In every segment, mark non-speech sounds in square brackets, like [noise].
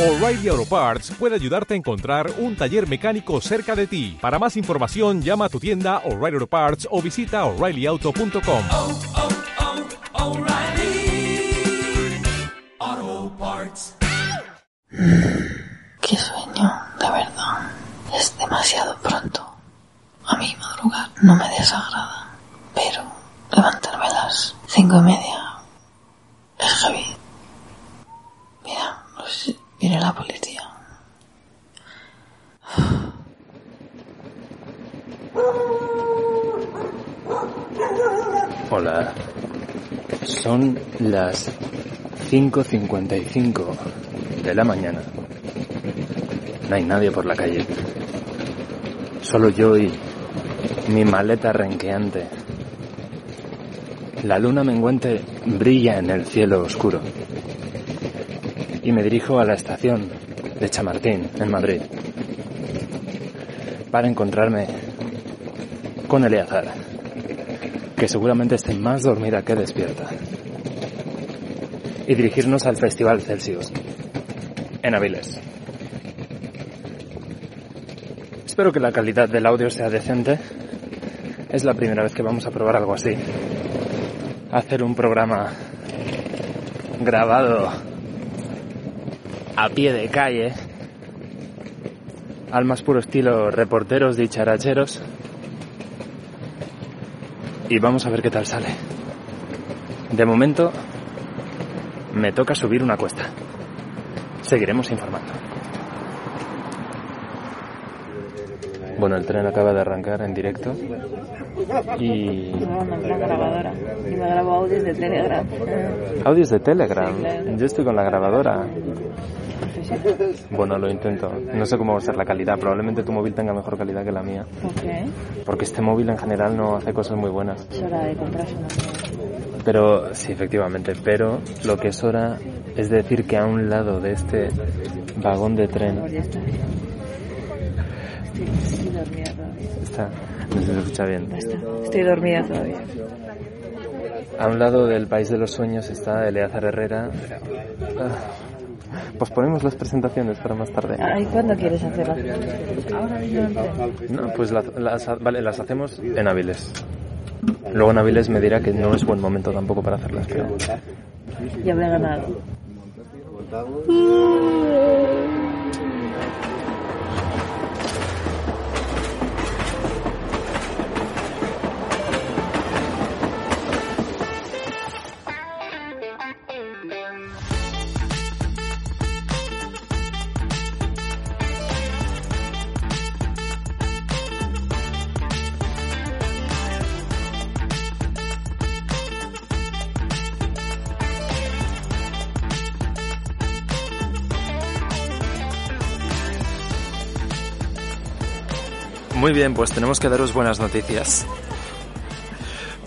O'Reilly Auto Parts puede ayudarte a encontrar un taller mecánico cerca de ti. Para más información, llama a tu tienda O'Reilly Auto Parts o visita oreillyauto.com. oh, oh, O'Reilly Auto Parts. Qué sueño, de verdad. Es demasiado pronto. A mí madrugar no me desagrada, pero levantarme a las cinco y media es heavy. Mira, pues, viene la policía. Hola. Son las 5.55 de la mañana. No hay nadie por la calle. Solo yo y mi maleta renqueante. La luna menguante brilla en el cielo oscuro. Y me dirijo a la estación de Chamartín, en Madrid, para encontrarme con Eleazar que seguramente esté más dormida que despierta, y dirigirnos al Festival Celsius, en Aviles. Espero que la calidad del audio sea decente. Es la primera vez que vamos a probar algo así. Hacer un programa grabado a pie de calle, al más puro estilo reporteros dicharacheros y vamos a ver qué tal sale. De momento, me toca subir una cuesta. Seguiremos informando. Bueno, el tren acaba de arrancar en directo y... la grabadora. Y me grabo audios de Telegram. Audios de Telegram. Sí, claro. Yo estoy con la grabadora. [laughs] Bueno, lo intento. No sé cómo va a ser la calidad. Probablemente tu móvil tenga mejor calidad que la mía. ¿Por qué? Porque este móvil en general no hace cosas muy buenas. Es hora de comprarse. Pero, sí, efectivamente, pero lo que es hora es decir que a un lado de este vagón de tren. Estoy, dormida todavía. está, no se escucha bien. Estoy dormida todavía. a un lado del país de los sueños está Eleazar Herrera. Ah, Posponemos las presentaciones para más tarde. Ay, ¿cuándo quieres hacerlas? No, pues las, las- vale, las hacemos en Aviles. Luego en Aviles me dirá que no es buen momento tampoco para hacerlas, pero Ya habré ganado. Muy bien, pues tenemos que daros buenas noticias.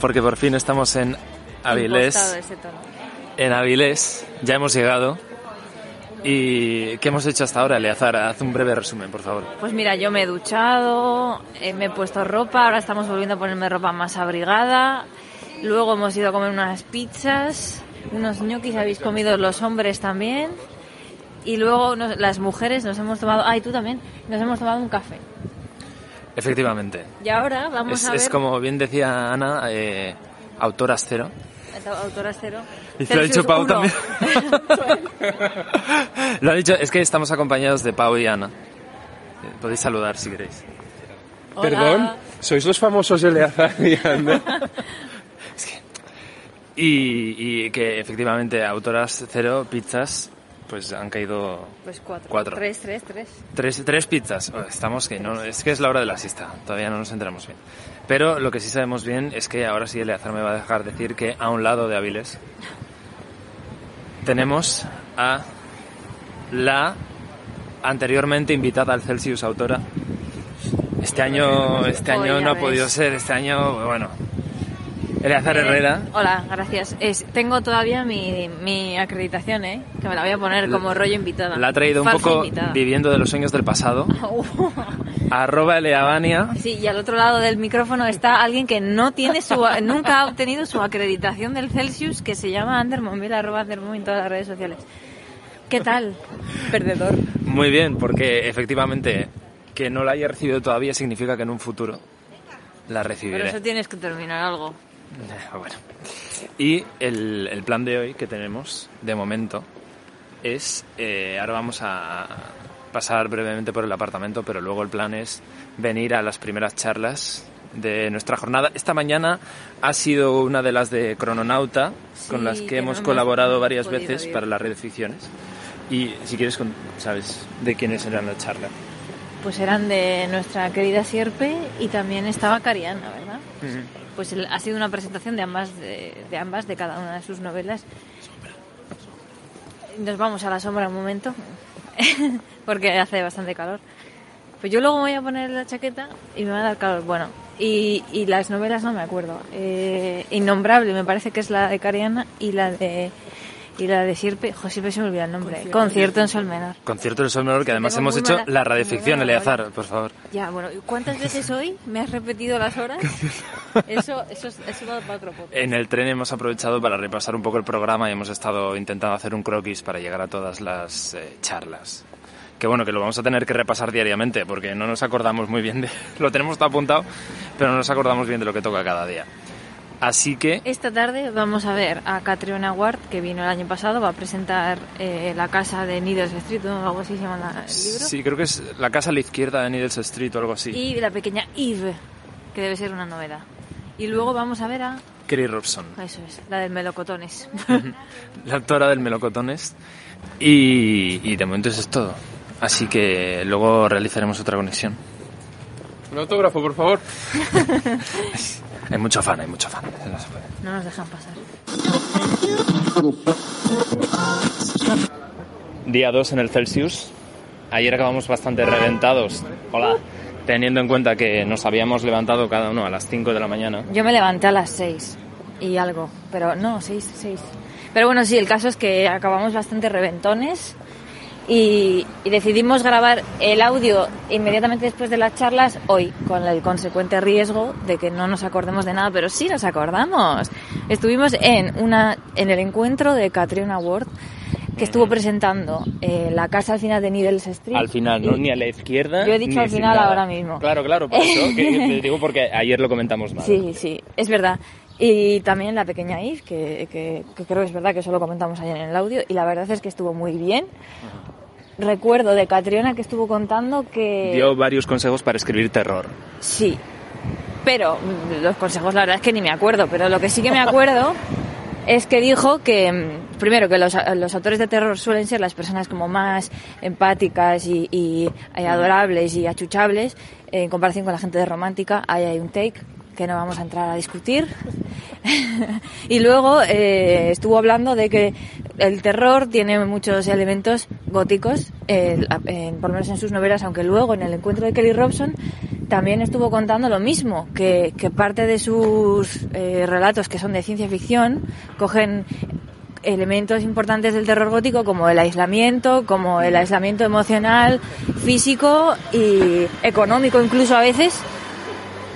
Porque por fin estamos en Avilés. En Avilés, ya hemos llegado. ¿Y qué hemos hecho hasta ahora, Eleazar? Haz un breve resumen, por favor. Pues mira, yo me he duchado, eh, me he puesto ropa, ahora estamos volviendo a ponerme ropa más abrigada. Luego hemos ido a comer unas pizzas, unos ñoquis habéis comido los hombres también. Y luego nos- las mujeres nos hemos tomado, ay, tú también, nos hemos tomado un café. Efectivamente. Y ahora vamos Es, a ver... es como bien decía Ana, eh, autoras cero. Autoras cero. Y lo ha dicho Pau uno. también. [laughs] lo ha dicho, es que estamos acompañados de Pau y Ana. Eh, Podéis saludar si queréis. Hola. Perdón, sois los famosos Eleazar y Ana. Y, y que efectivamente autoras cero, pizzas, pues han caído Pues cuatro. Cuatro. Tres, tres, tres. tres, tres pizzas. Oh, Estamos que no, es que es la hora de la siesta, todavía no nos enteramos bien. Pero lo que sí sabemos bien es que ahora sí Eleazar me va a dejar decir que a un lado de Aviles tenemos a la anteriormente invitada al Celsius autora. Este año, este año no ha podido ser, este año, bueno. Eleazar Herrera. Hola, gracias. Es, tengo todavía mi, mi acreditación, ¿eh? Que me la voy a poner como rollo invitada. La ha traído un poco invitada. viviendo de los sueños del pasado. [laughs] Arroba Eleavania. Sí, y al otro lado del micrófono está alguien que no tiene su, [laughs] nunca ha obtenido su acreditación del Celsius, que se llama Andermon. Mira, arroba Andermon en todas las redes sociales. ¿Qué tal? [laughs] Perdedor. Muy bien, porque efectivamente que no la haya recibido todavía significa que en un futuro la recibiré. eso tienes que terminar algo. [laughs] Bueno. Y el, el plan de hoy que tenemos, de momento, es, eh, ahora vamos a pasar brevemente por el apartamento, pero luego el plan es venir a las primeras charlas de nuestra jornada. Esta mañana ha sido una de las de Crononauta, con Sí, las que, hemos colaborado varias veces ir. para las redes ficciones. Y si quieres, con- sabes de quiénes eran la charla. Pues eran de nuestra querida Sierpe y también estaba Cariana, ¿verdad? Pues ha sido una presentación de ambas, de, de ambas, de cada una de sus novelas. Nos vamos a la sombra un momento, [laughs] porque hace bastante calor. Pues yo luego voy a poner la chaqueta y me va a dar calor. Bueno, y, y las novelas no me acuerdo. Eh, Innombrable me parece que es la de Cariana y la de y la de Sierpe, jo, siempre se me olvida el nombre. Concierto, en Sol Menor. Concierto del Sol Menor, que además hemos hecho mala- la radioficción, Eleazar, por favor. Ya, bueno, ¿y ¿cuántas veces hoy me has repetido las horas? [laughs] Eso, eso, es- eso va para otro podcast. En el tren hemos aprovechado para repasar un poco el programa y hemos estado intentando hacer un croquis para llegar a todas las eh, charlas. Que bueno, que lo vamos a tener que repasar diariamente porque no nos acordamos muy bien de... [laughs] Lo tenemos todo apuntado, pero no nos acordamos bien de lo que toca cada día. Así que... Esta tarde vamos a ver a Catriona Ward, que vino el año pasado, va a presentar eh, la casa de Needles Street, o algo así se llama la- el libro. Sí, creo que es la casa a la izquierda de Needles Street o algo así. Y la pequeña Eve, que debe ser una novela. Y luego vamos a ver a... Kerry Robson, Eso es, la del Melocotones. [laughs] la autora del Melocotones. Y, y de momento eso es todo. Así que luego realizaremos otra conexión. Un autógrafo, por favor. [laughs] Hay mucho fan, hay mucho fan. Eso no se puede. no nos dejan pasar. Día 2 en el Celsius. Ayer acabamos bastante reventados. Hola. Teniendo en cuenta que nos habíamos levantado cada uno a las 5 de la mañana. Yo me levanté a las 6 y algo, pero no, 6, 6. Pero bueno, sí, el caso es que acabamos bastante reventones y, y decidimos grabar el audio inmediatamente después de las charlas hoy, con el consecuente riesgo de que no nos acordemos de nada, pero sí nos acordamos. Estuvimos en, una, en el encuentro de Catriona Ward, que estuvo presentando eh, la casa al final de Needles Street. Al final, no ni a la izquierda. Yo he dicho al final ahora mismo. Claro, claro, por eso. que [laughs] te digo porque ayer lo comentamos mal. Sí, sí, es verdad. Y también la pequeña Yves, que, que, que creo que es verdad que eso lo comentamos ayer en el audio, y la verdad es que estuvo muy bien. Recuerdo de Catriona que estuvo contando que... Dio varios consejos para escribir terror. Sí, pero los consejos la verdad es que ni me acuerdo, pero lo que sí que me acuerdo [laughs] es que dijo que, mm, primero, que los, los autores de terror suelen ser las personas como más empáticas y, y, eh, adorables y achuchables en comparación con la gente de romántica. Ahí hay un take que no vamos a entrar a discutir. [laughs] y luego eh, estuvo hablando de que el terror tiene muchos elementos góticos, por lo menos en sus novelas, aunque luego en el encuentro de Kelly Robson también estuvo contando lo mismo, que, que parte de sus eh, relatos que son de ciencia ficción cogen elementos importantes del terror gótico como el aislamiento, como el aislamiento emocional, físico y económico incluso a veces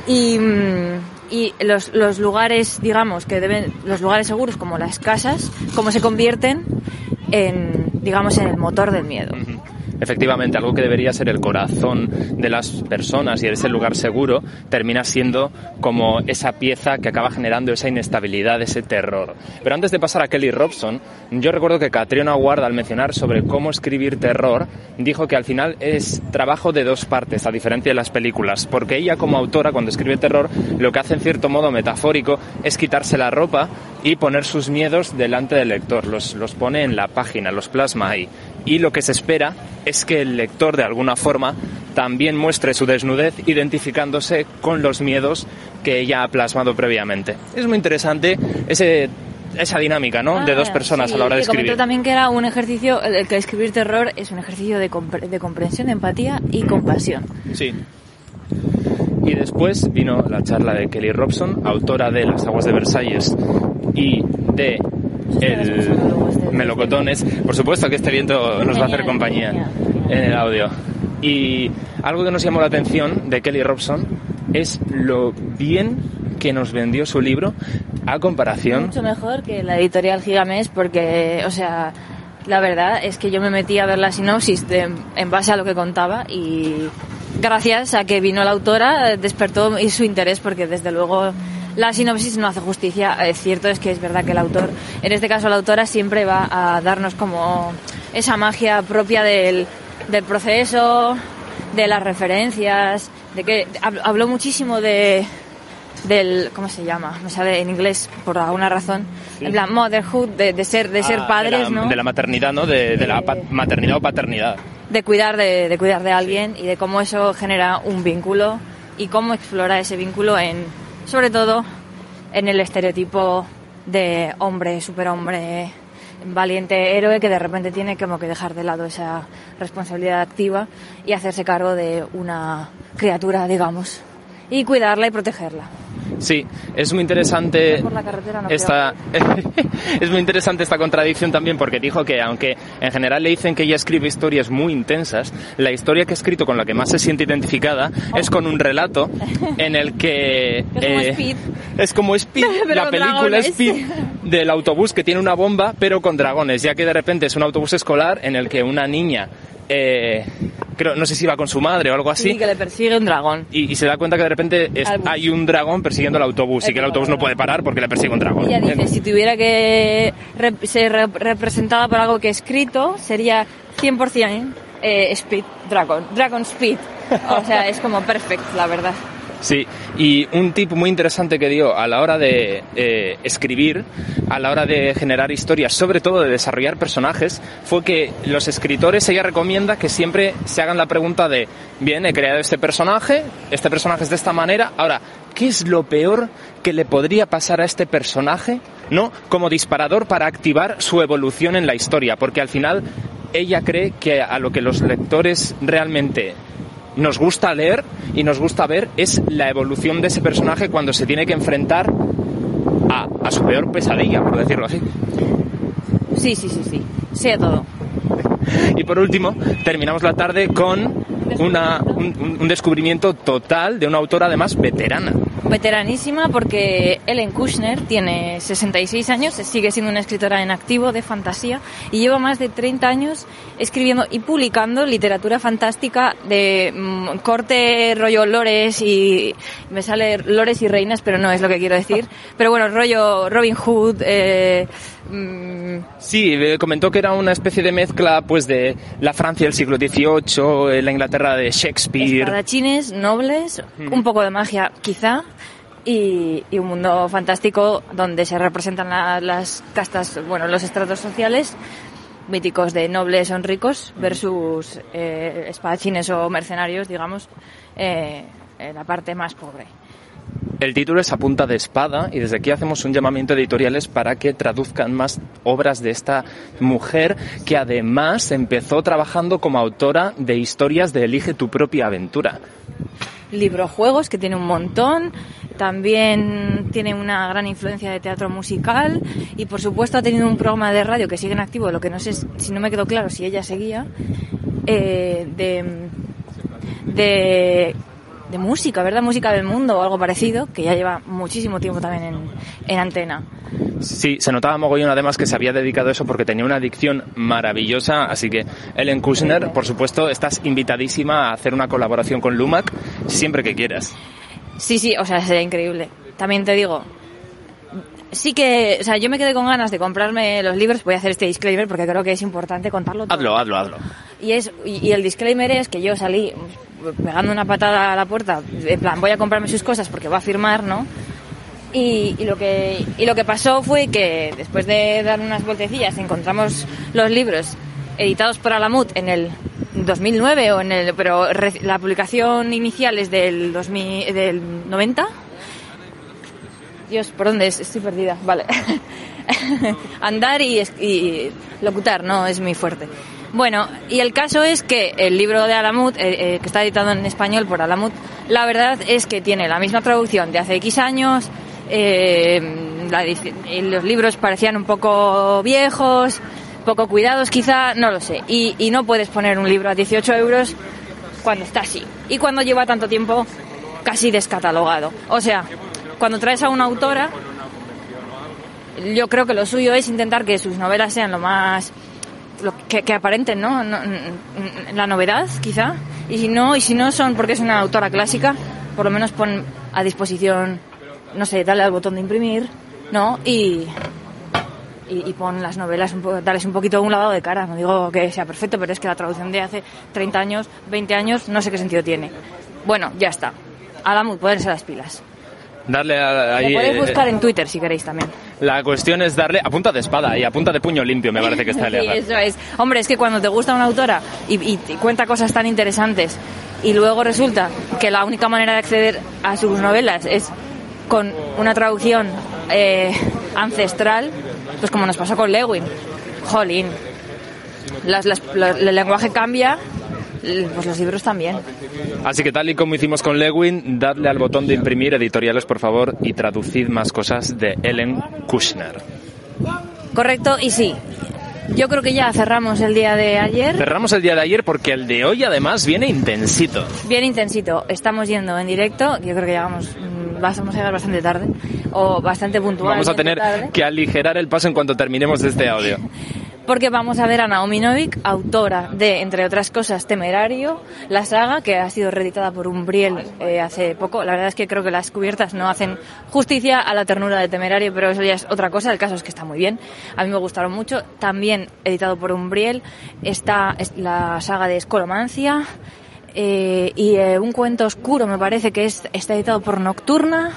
y, mm, y los, los lugares digamos que deben los lugares seguros como las casas como se convierten en digamos en el motor del miedo Efectivamente, algo que debería ser el corazón de las personas y ese lugar seguro, termina siendo como esa pieza que acaba generando esa inestabilidad, ese terror. Pero antes de pasar a Kelly Robson, yo recuerdo que Catriona Ward, al mencionar sobre cómo escribir terror, dijo que al final es trabajo de dos partes, a diferencia de las películas, porque ella como autora, cuando escribe terror, lo que hace en cierto modo metafórico es quitarse la ropa y poner sus miedos delante del lector, los, los pone en la página, los plasma ahí. Y lo que se espera es que el lector de alguna forma también muestre su desnudez identificándose con los miedos que ella ha plasmado previamente. Es muy interesante ese, esa dinámica ¿no? de dos Ah, personas sí, a la hora de que comentó escribir. también que era un ejercicio el que escribir terror es un ejercicio de, compre- de comprensión empatía y compasión Sí. Y después vino la charla de Kelly Robson, autora de Las aguas de Versalles y de El Melocotones. Por supuesto que este viento nos va a hacer compañía en el audio. Y algo que nos llamó la atención de Kelly Robson es lo bien que nos vendió su libro a comparación mucho mejor que la editorial Gigamés porque o sea La verdad es que yo me metí a ver la sinopsis de- en base a lo que contaba y gracias a que vino la autora despertó su interés porque desde luego la sinopsis no hace justicia. Es cierto es que es verdad que el autor, en este caso la autora siempre va a darnos como esa magia propia del, del proceso, de las referencias, de que hab- habló muchísimo de del cómo se llama me sale en inglés por alguna razón en plan motherhood de, de ser de ser Ah, padres de la, no de la maternidad, ¿no? De, de la Eh, pa- maternidad o paternidad. de cuidar de, de cuidar de alguien y de cómo eso genera un vínculo y cómo explora ese vínculo en sobre todo en el estereotipo de hombre superhombre valiente héroe que de repente tiene como que dejar de lado esa responsabilidad activa y hacerse cargo de una criatura digamos y cuidarla y protegerla Sí, es muy interesante Por la carretera no esta [laughs] es muy interesante esta contradicción también porque dijo que aunque en general le dicen que ella escribe historias muy intensas, la historia que ha escrito con la que más se siente identificada es con un relato en el que [laughs] Es como Speed. es como Speed, [laughs] la película dragones. Speed del autobús que tiene una bomba pero con dragones, ya que de repente es un autobús escolar en el que una niña eh, creo no sé si va con su madre o algo así sí que le persigue un dragón y, y se da cuenta que de repente es- hay un dragón persiguiendo el autobús y que el autobús no puede parar porque le persigue un dragón. Ella dice, si tuviera que rep- ser rep- representada por algo que he escrito, sería 100% eh, Speed Dragon, Dragon Speed. O sea, es como perfect, la verdad. Sí, y un tip muy interesante que dio a la hora de eh, escribir, a la hora de generar historias, sobre todo de desarrollar personajes, fue que los escritores, ella recomienda que siempre se hagan la pregunta de, bien, he creado este personaje, este personaje es de esta manera, ahora, ¿qué es lo peor que le podría pasar a este personaje? ¿No? Como disparador para activar su evolución en la historia, porque al final ella cree que a lo que los lectores realmente nos gusta leer y nos gusta ver es la evolución de ese personaje cuando se tiene que enfrentar a, su peor pesadilla, por decirlo así. Sí, sí, sí, sí. Sé todo. Y por último, terminamos la tarde con una- un, un- descubrimiento total de una autora además veterana. Veteranísima porque Ellen Kushner tiene 66 años, sigue siendo una escritora en activo de fantasía y lleva más de 30 años escribiendo y publicando literatura fantástica de mm, corte rollo lores y me sale lores y reinas, pero no es lo que quiero decir. [laughs] Pero bueno, rollo Robin Hood, eh, mm, Sí, eh, comentó que era una especie de mezcla pues de la Francia del siglo XVIII, eh, la Inglaterra de Shakespeare. espadachines, nobles, un poco de magia quizá y, y un mundo fantástico donde se representan la- las castas, bueno, los estratos sociales míticos de nobles o ricos versus eh, espadachines o mercenarios, digamos, eh, la parte más pobre. El título es A punta de espada y desde aquí hacemos un llamamiento a editoriales para que traduzcan más obras de esta mujer que además empezó trabajando como autora de historias de Elige tu propia aventura. librojuegos, que tiene un montón. También tiene una gran influencia de teatro musical. Y por supuesto ha tenido un programa de radio que sigue en activo, lo que no sé si no me quedó claro si ella seguía, eh, de, de, de música, ¿verdad? Música del mundo o algo parecido, que ya lleva muchísimo tiempo también en, en antena. Sí, se notaba mogollón además que se había dedicado a eso porque tenía una adicción maravillosa, así que Ellen Kushner, por supuesto, estás invitadísima a hacer una colaboración con Lumac siempre que quieras. Sí, sí, o sea, sería increíble. También te digo, sí que, o sea, yo me quedé con ganas de comprarme los libros, voy a hacer este disclaimer porque creo que es importante contarlo todo. Hazlo, hazlo, hazlo. Y, es, y, y el disclaimer es que yo salí pegando una patada a la puerta, en plan, voy a comprarme sus cosas porque va a firmar, ¿no? Y, y lo que, y lo que pasó fue que después de dar unas vueltecillas encontramos los libros editados por Alamut en el 2009 o en el pero la publicación inicial es del 2000 del 90 Dios, ¿por dónde es? Estoy perdida. Vale. [laughs] Andar y, y locutar, no es muy fuerte. Bueno, y el caso es que el libro de Alamut, eh, eh, que está editado en español por Alamut, la verdad es que tiene la misma traducción de hace X años, eh, los libros parecían un poco viejos, poco cuidados quizá, no lo sé. Y, y no puedes poner un libro a 18 euros cuando está así. Y cuando lleva tanto tiempo casi descatalogado. O sea, cuando traes a una autora, yo creo que lo suyo es intentar que sus novelas sean lo más lo que, que aparenten, ¿no? La novedad, quizá. Y si no, y si no son porque es una autora clásica, por lo menos pon a disposición, no sé, dale al botón de imprimir, ¿no? Y, y, pon las novelas, un poco, darles un poquito un lavado de cara. No digo que sea perfecto, pero es que la traducción de hace 30 años, 20 años, no sé qué sentido tiene. Bueno, ya está. Álamo, ponerse las pilas. Darle a- ahí... Lo podéis eh, buscar en Twitter si queréis también. La cuestión es darle a punta de espada y a punta de puño limpio, me parece que está [laughs] Sí, Eleazar. eso es. Hombre, es que cuando te gusta una autora y, y te cuenta cosas tan interesantes y luego resulta que la única manera de acceder a sus novelas es con una traducción eh, ancestral, pues como nos pasó con Lewin. Jolín. Las- las- el lenguaje cambia, pues los libros también. Así que tal y como hicimos con Lewin, dadle al botón de imprimir editoriales, por favor, y traducid más cosas de Ellen Kushner. Correcto, y sí. Yo creo que ya cerramos el día de ayer. Cerramos el día de ayer porque el de hoy además viene intensito. Bien intensito. Estamos yendo en directo. Yo creo que llegamos, mm, vamos a llegar bastante tarde o bastante puntual. Vamos a tener tarde, que aligerar el paso en cuanto terminemos este audio. [laughs] porque vamos a ver a Naomi Novik, autora de, entre otras cosas, Temerario, la saga que ha sido reeditada por Umbriel eh, hace poco. La verdad es que creo que las cubiertas no hacen justicia a la ternura de Temerario, pero eso ya es otra cosa. El caso es que está muy bien. A mí me gustaron mucho. También editado por Umbriel está es- la saga de Escolomancia. Eh, y eh, un cuento oscuro me parece que es, está editado por Nocturna.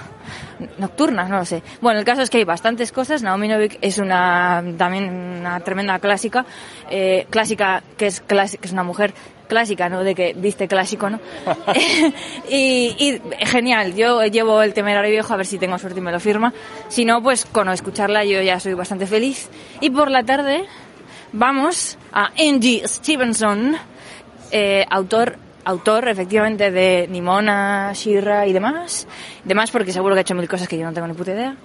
Nocturna, no lo sé. Bueno, el caso es que hay bastantes cosas. Naomi Novik es una también una tremenda clásica, eh, clásica que es clásica, que es una mujer clásica, ¿no? De que viste clásico, ¿no? [laughs] [laughs] y, y genial. Yo llevo el temerario viejo a ver si tengo suerte y me lo firma. Si no, pues con escucharla yo ya soy bastante feliz. Y por la tarde vamos a Angie Stevenson, eh, autor autor efectivamente de Nimona, Shira y demás. Demás porque seguro que ha hecho mil cosas que yo no tengo ni puta idea.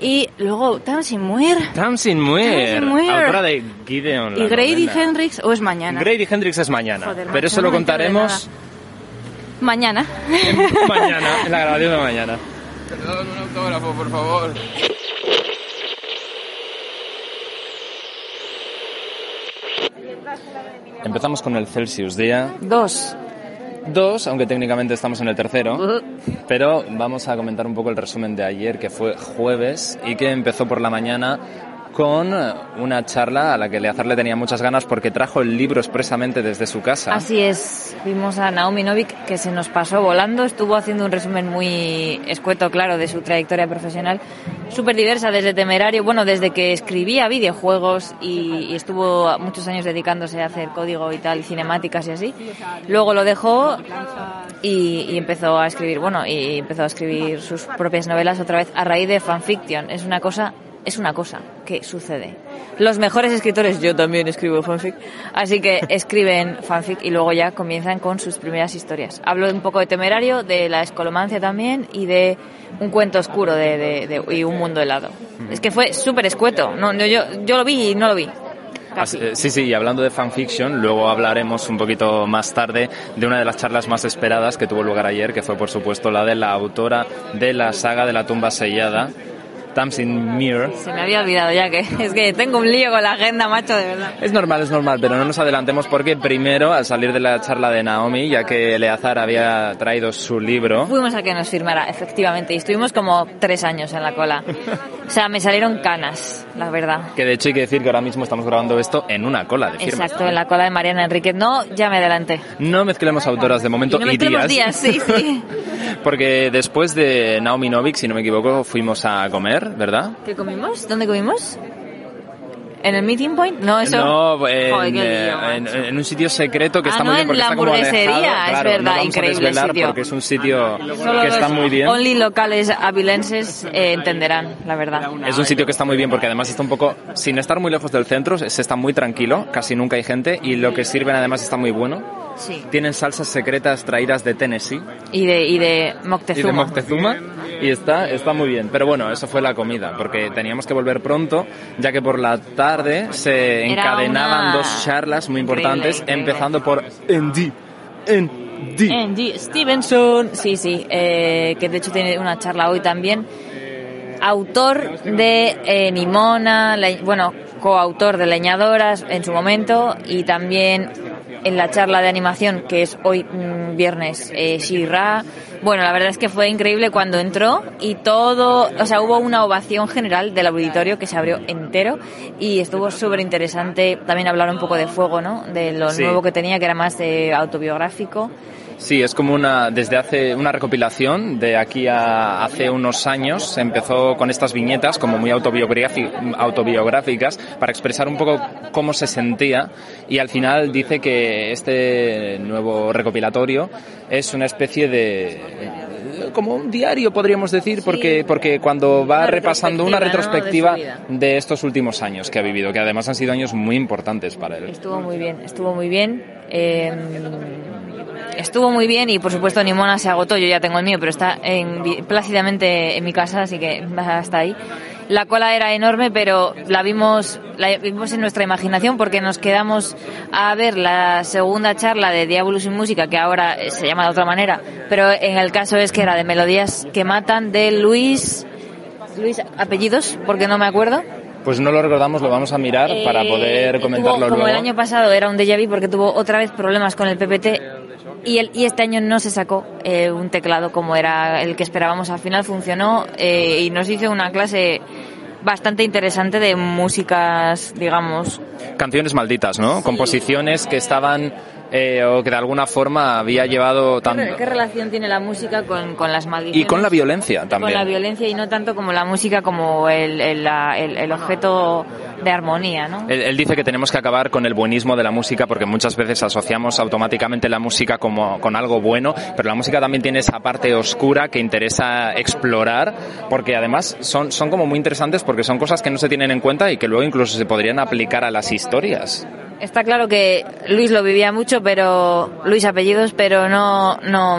Y luego Tamsin Muir Tamsin Muir, Tamsin Muir. autora de Gideon. y Grady novela. Hendrix o es mañana. Grady Hendrix es mañana, Joder, pero eso no lo contaremos Mañana. [laughs] mañana, en la grabación de mañana. Perdón, un autógrafo, por favor. Empezamos con el Celsius día Dos. 2, aunque técnicamente estamos en el tercero. Pero vamos a comentar un poco el resumen de ayer, que fue jueves y que empezó por la mañana con una charla a la que Leazar le tenía muchas ganas porque trajo el libro expresamente desde su casa. Así es, vimos a Naomi Novik que se nos pasó volando, estuvo haciendo un resumen muy escueto, claro, de su trayectoria profesional, súper diversa desde temerario, bueno, desde que escribía videojuegos y, y estuvo muchos años dedicándose a hacer código y tal, cinemáticas y así. Luego lo dejó y, y empezó a escribir, bueno, y empezó a escribir sus propias novelas otra vez a raíz de fanfiction. Es una cosa, es una cosa que sucede. Los mejores escritores, yo también escribo fanfic, así que [laughs] escriben fanfic y luego ya comienzan con sus primeras historias. Hablo un poco de temerario, de la escolomancia también y de un cuento oscuro de, de- de- y un mundo helado. Es que fue súper escueto. No, no, yo, yo lo vi y no lo vi. Así- eh, Sí, sí, y hablando de fanfiction, luego hablaremos un poquito más tarde de una de las charlas más esperadas que tuvo lugar ayer, que fue por supuesto la de la autora de la saga de la tumba sellada, Tamsin Muir. Se me había olvidado ya que [laughs] es que tengo un lío con la agenda, macho, de verdad. Es normal, es normal, pero no nos adelantemos porque primero, al salir de la charla de Naomi, ya que Eleazar había traído su libro, Fuimos a que nos firmara, efectivamente, y estuvimos como tres años en la cola. O sea, me salieron canas, la verdad. que de hecho hay que decir que ahora mismo estamos grabando esto en una cola de firmas. Exacto, en la cola de Mariana Enríquez. No, ya me adelanté. No mezclemos autoras de momento Y no y días. días, sí, sí. [laughs] Porque después de Naomi Novik, si no me equivoco, fuimos a comer, ¿verdad? ¿Qué comimos? ¿Dónde comimos? ¿En el meeting point? No, eso. No, en, Joder, eh, lío, en- en un sitio secreto que Ah, está no, muy bien en porque la está como hamburguesería, es Claro, verdad, no increíble desvelar sitio. porque es un sitio Solo que está muy bien. Only locales avilenses eh, entenderán, la verdad. Es un sitio que está muy bien porque además está un poco, sin estar muy lejos del centro, se está muy tranquilo, casi nunca hay gente y lo que sirven además está muy bueno. Sí. Tienen salsas secretas traídas de Tennessee Y de, y de y Moctezuma. de Moctezuma y está, está muy bien. Pero bueno, eso fue la comida porque teníamos que volver pronto ya que por la tarde se Era encadenaban una- dos charlas muy importantes, increíble. empezando por Andy. Andy. Andy Stevenson. Sí, sí, eh, que de hecho tiene una charla hoy también. autor de eh, Nimona, le- bueno, coautor de Leñadoras en su momento y también en la charla de animación que es hoy mm, viernes eh, Shira. Bueno, la verdad es que fue increíble cuando entró y todo, o sea, hubo una ovación general del auditorio que se abrió entero y estuvo súper interesante. También hablar un poco de fuego, ¿no? De lo Sí. nuevo que tenía, que era más eh, autobiográfico. Sí, es como una, desde hace una recopilación de aquí a hace unos años. Se empezó con estas viñetas como muy autobiográficas para expresar un poco cómo se sentía y al final dice que este nuevo recopilatorio es una especie de como un diario podríamos decir porque porque cuando va Una repasando una retrospectiva, ¿no? de estos últimos años que ha vivido que además han sido años muy importantes para él Estuvo muy bien, estuvo muy bien. eh, estuvo muy bien y por supuesto Nimona se agotó, yo ya tengo el mío, pero está en- plácidamente en mi casa, así que hasta ahí. La cola era enorme, pero la vimos, la vimos en nuestra imaginación porque nos quedamos a ver la segunda charla de Diabolus y Música, que ahora se llama de otra manera, pero en el caso es que era de Melodías que Matan, de Luis, Luis, apellidos, porque no me acuerdo. Pues no lo recordamos lo vamos a mirar para Eh, poder tuvo- comentarlo como luego el año pasado era un déjà vu porque tuvo otra vez problemas con el PPT y, el, y este año no se sacó eh, un teclado como era el que esperábamos. Al final funcionó eh, y nos hizo una clase bastante interesante de músicas, digamos. canciones malditas, ¿no? Composiciones que estaban eh, o que de alguna forma había llevado ¿Qué, re- tanto qué relación tiene la música con, con las maldiciones? y con la violencia Con también. la violencia y no tanto como la música como el, el, el- el objeto de armonía, ¿no? Él, él dice que tenemos que acabar con el buenismo de la música porque muchas veces asociamos automáticamente la música como con algo bueno, pero la música también tiene esa parte oscura que interesa explorar porque además son, son como muy interesantes porque son cosas que no se tienen en cuenta y que luego incluso se podrían aplicar a las historias. Está claro que Luis lo vivía mucho, pero Luis apellidos, pero no, no,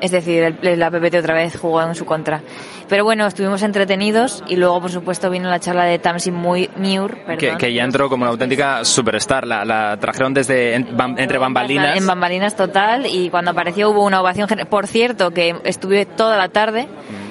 es decir, el, la PPT otra vez jugó en su contra. Pero bueno, estuvimos entretenidos y luego, por supuesto, vino la charla de Tamsin muy Muir, Que, que ya entró como una auténtica superstar. La, la trajeron desde en- bam- entre bambalinas. En bambalinas total y cuando apareció hubo una ovación. Por cierto, que estuve toda la tarde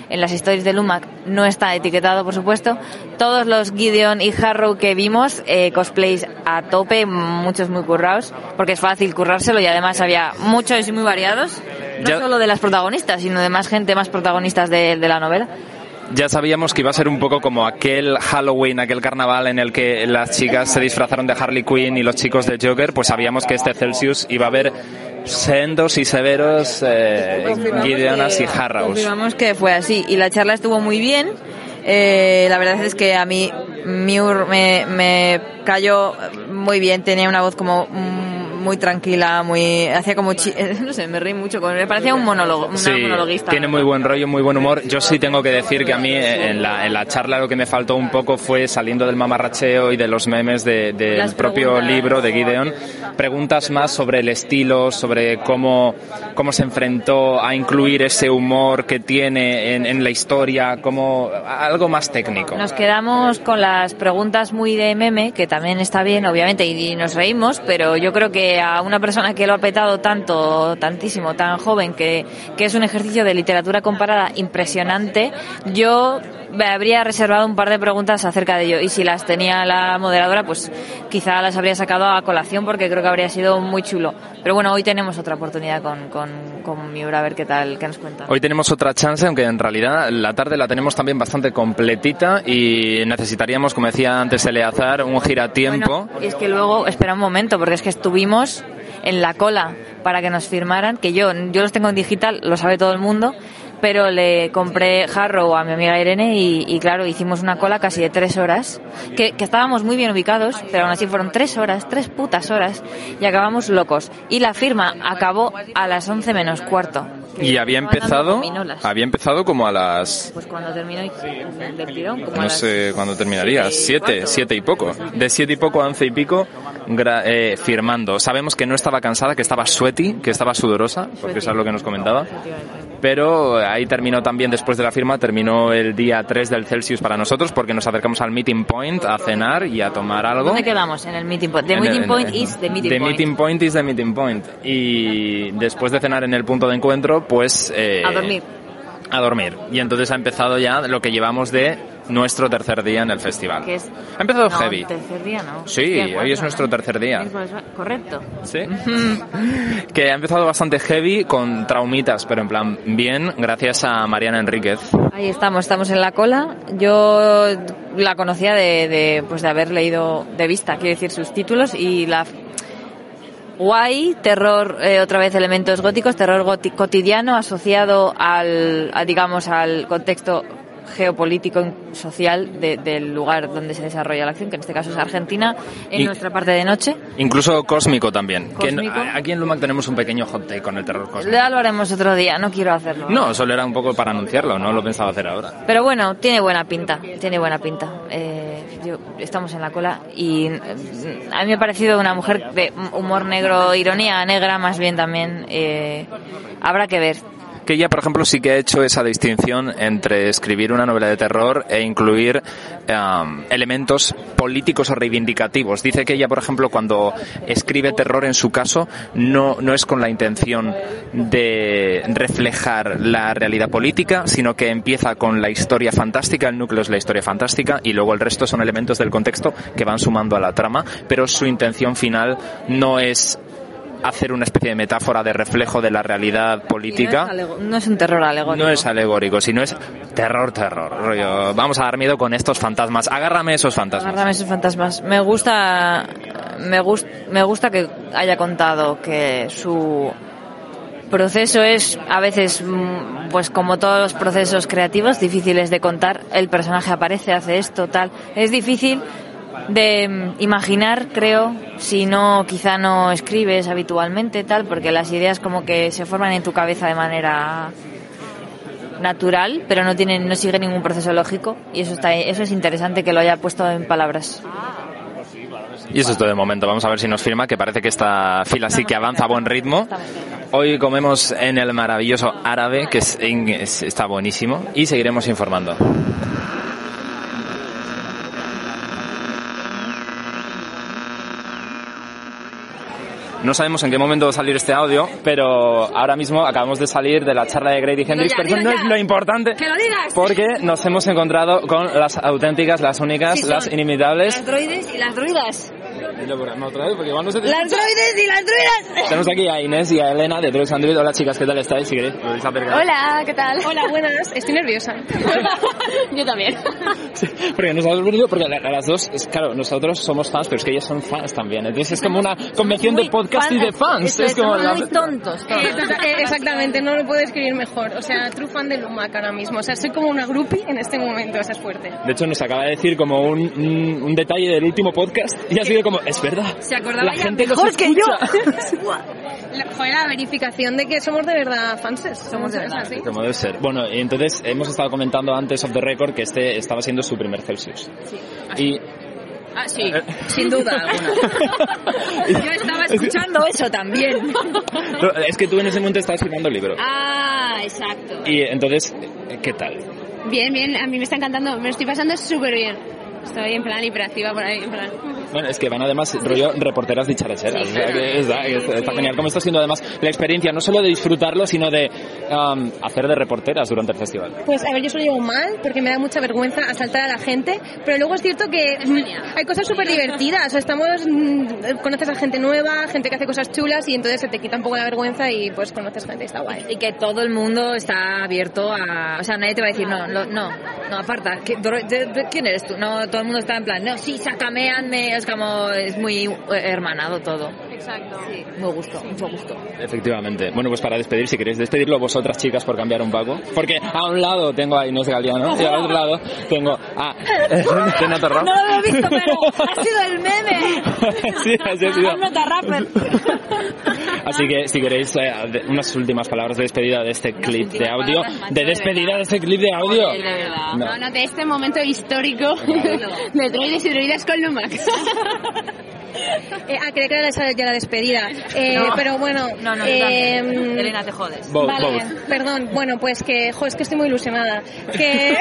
en las stories de Lumac, no está etiquetado por supuesto. Todos los Gideon y Harrow que vimos, eh, cosplays a tope, muchos muy currados, porque es fácil currárselo y además había muchos y muy variados. No Ya- solo de las protagonistas, sino de más gente, más protagonistas de, de la novela. Ya sabíamos que iba a ser un poco como aquel Halloween, aquel carnaval en el que las chicas se disfrazaron de Harley Quinn y los chicos de Joker, pues sabíamos que este Celsius iba a haber sendos y severos eh, Gideonas y Harrows. Confirmamos que fue así. Y la charla estuvo muy bien. Eh, la verdad es que a mí Miur me, me cayó muy bien. Tenía una voz como muy tranquila, muy hacía como chi- no sé, me reí mucho me parecía un monólogo, una Sí, monologuista. tiene muy buen rollo, muy buen humor. Yo sí tengo que decir que a mí eh, en la, en la charla lo que me faltó un poco fue saliendo del mamarracheo y de los memes de- del Las propio preguntas. libro de Gideon, preguntas más sobre el estilo, sobre cómo, cómo se enfrentó a incluir ese humor que tiene en, en la historia, como algo más técnico. Nos quedamos con las preguntas muy de meme, que también está bien, obviamente, y, y nos reímos, pero yo creo que a una persona que lo ha petado tanto, tantísimo, tan joven, que, que es un ejercicio de literatura comparada impresionante, yo me habría reservado un par de preguntas acerca de ello. Y si las tenía la moderadora, pues quizá las habría sacado a colación porque creo que habría sido muy chulo. Pero bueno, hoy tenemos otra oportunidad con, con, con Miura a ver qué tal, qué nos cuentan. Hoy tenemos otra chance, aunque en realidad la tarde la tenemos también bastante completita y necesitaríamos, como decía antes Eleazar, un giratiempo. Bueno, y es que luego, espera un momento, porque es que estuvimos en la cola para que nos firmaran, que yo, yo los tengo en digital, lo sabe todo el mundo, pero le compré Harrow a mi amiga Irene y, y claro, hicimos una cola casi de tres horas, que, que estábamos muy bien ubicados, pero aún así fueron tres horas, tres putas horas, y acabamos locos. Y la firma acabó a las once menos cuarto. Y había empezado, había empezado como a las Pues cuando terminó del tirón, como a no las sé cuándo terminaría, siete y siete, y poco. De siete y poco a once y pico gra- eh, firmando. Sabemos que no estaba cansada, que estaba sweaty, que estaba sudorosa, porque eso es lo que nos comentaba. Pero ahí terminó también, después de la firma, terminó el día 3 del Celsius para nosotros, porque nos acercamos al meeting point a cenar y a tomar algo. ¿Dónde quedamos? En el meeting point. The En meeting el- point en- is the meeting the point. meeting point is the meeting point. Y después de cenar en el punto de encuentro, pues... eh, A dormir. a dormir. Y entonces ha empezado ya lo que llevamos de nuestro tercer día en el festival. Que es... Ha empezado no, heavy. tercer día, ¿no? Sí, hoy cuatro, es nuestro ¿no? tercer día. Correcto. Sí. [laughs] que ha empezado bastante heavy con traumitas, pero en plan bien, gracias a Mariana Enríquez. Ahí estamos, estamos en la cola. Yo la conocía de, de, pues de haber leído de vista, quiero decir, sus títulos y la guay, terror, eh, otra vez elementos góticos, terror goti- cotidiano asociado al, a, digamos, al contexto geopolítico y social de- del lugar donde se desarrolla la acción, que en este caso es Argentina, en Y- nuestra parte de noche. Incluso cósmico también. Que Cósmico. no- aquí en Lumac tenemos un pequeño hot take con el terror cósmico. Ya lo haremos otro día, no quiero hacerlo. No, solo era un poco para anunciarlo, no lo pensaba hacer ahora. Pero bueno, tiene buena pinta, tiene buena pinta. Eh, yo- estamos en la cola y mm, a mí me ha parecido una mujer de humor negro, ironía negra más bien también. eh, habrá que ver. Que ella, por ejemplo, sí que ha hecho esa distinción entre escribir una novela de terror e incluir elementos políticos o reivindicativos. Dice que ella, por ejemplo, cuando escribe terror en su caso, no, no es con la intención de reflejar la realidad política, sino que empieza con la historia fantástica, el núcleo es la historia fantástica, y luego el resto son elementos del contexto que van sumando a la trama, pero su intención final no es hacer una especie de metáfora de reflejo de la realidad política. No es, alego- no es un terror alegórico. No es alegórico, sino es terror, terror. Rollo, vamos a dar miedo con estos fantasmas. Agárrame esos fantasmas. Agárrame esos fantasmas. Me gusta, me, gus- me gusta que haya contado que su proceso es a veces, mm, pues como todos los procesos creativos, difíciles de contar. El personaje aparece, hace esto, tal. Es difícil de mm, imaginar, creo, si no, quizá no escribes habitualmente, tal, porque las ideas como que se forman en tu cabeza de manera natural, pero no tienen, no sigue ningún proceso lógico y eso está, eso es interesante que lo haya puesto en palabras. Y eso es todo de momento. Vamos a ver si nos firma, que parece que esta fila sí que avanza a buen ritmo. Hoy comemos en el maravilloso árabe, que es- es- está buenísimo, y seguiremos informando. No sabemos en qué momento va a salir este audio, pero ahora mismo acabamos de salir de la charla de Grady Hendrix, pero no es lo importante. ¡Que lo digas! Porque nos hemos encontrado con las auténticas, las únicas, Sí, las inimitables. Las droides y las druidas. Dilo por- no, otra vez, porque igual no se te Las droides y las druidas. Tenemos aquí a Inés y a Elena de Drugs Android. Hola chicas, ¿qué tal estáis? Si queréis, podéis acercar. Hola, ¿qué tal? Hola, buenas. Estoy nerviosa. [laughs] Yo también. Porque nos hemos venido, porque la- las dos, es, claro, nosotros somos fans, pero es que ellas son fans también. Entonces es como una convención de podcast y de fans. Es como somos la- muy tontos. Eh, Exactamente, no lo puedo escribir mejor. O sea, true fan de Lumac ahora mismo. O sea, soy como una groupie en este momento, o sea, es fuerte. De hecho, nos acaba de decir como un, un, un detalle del último podcast y ha sido como, es verdad. Se acordaba La ya gente mejor que yo. [laughs] La, joder, la verificación de que somos de verdad fanses. Somos de verdad, sí. Como debe ser. Bueno, y entonces hemos estado comentando antes of the record que este estaba siendo su primer Celsius. Y Ah, sí, [laughs] sin duda alguna. [laughs] Yo estaba escuchando eso también. No, es que tú en ese momento estabas firmando el libro. Ah, exacto. Y entonces, ¿qué tal? Bien, bien, a mí me está encantando, me lo estoy pasando súper bien. Estoy en plan hiperactiva por ahí, en plan. Bueno, es que van además rollo reporteras dicharacheras. o sea, que está, que está- está genial. Como está siendo además la experiencia no solo de disfrutarlo, sino de um, hacer de reporteras durante el festival. Pues a ver, yo se lo llevo mal porque me da mucha vergüenza asaltar a la gente, pero luego es cierto que mm, hay cosas súper divertidas. O sea, estamos, mm, conoces a gente nueva, gente que hace cosas chulas y entonces se te quita un poco la vergüenza y pues conoces gente y está guay. Y que todo el mundo está abierto a... O sea, nadie te va a decir, no, lo- no, no, aparta. ¿qué- de- de- de- ¿Quién eres tú? No, todo el mundo está en plan, no, sí, sácame, hazme. Es como, es muy eh, hermanado todo. Exacto. Sí, muy gusto, mucho gusto. Efectivamente. Bueno, pues para despedir, si queréis despedirlo vosotras, chicas, por cambiar un poco. Porque a un lado tengo a Inés Galeano [laughs] y al otro lado tengo a [laughs] Torrón. No lo había visto, pero ha sido el meme. [laughs] sí, así ha sido. Así que si queréis eh, unas últimas palabras de despedida de este clip de audio. De despedida de este clip de audio. No, no, de este momento histórico de droides y con Lumac. [laughs] Eh, ah, creía que era la- ya la despedida. Eh, No. Pero bueno. No, no, eh. Elena, te jodes. Both, vale, both. perdón. Bueno, pues que, jo, es que estoy muy ilusionada. Que,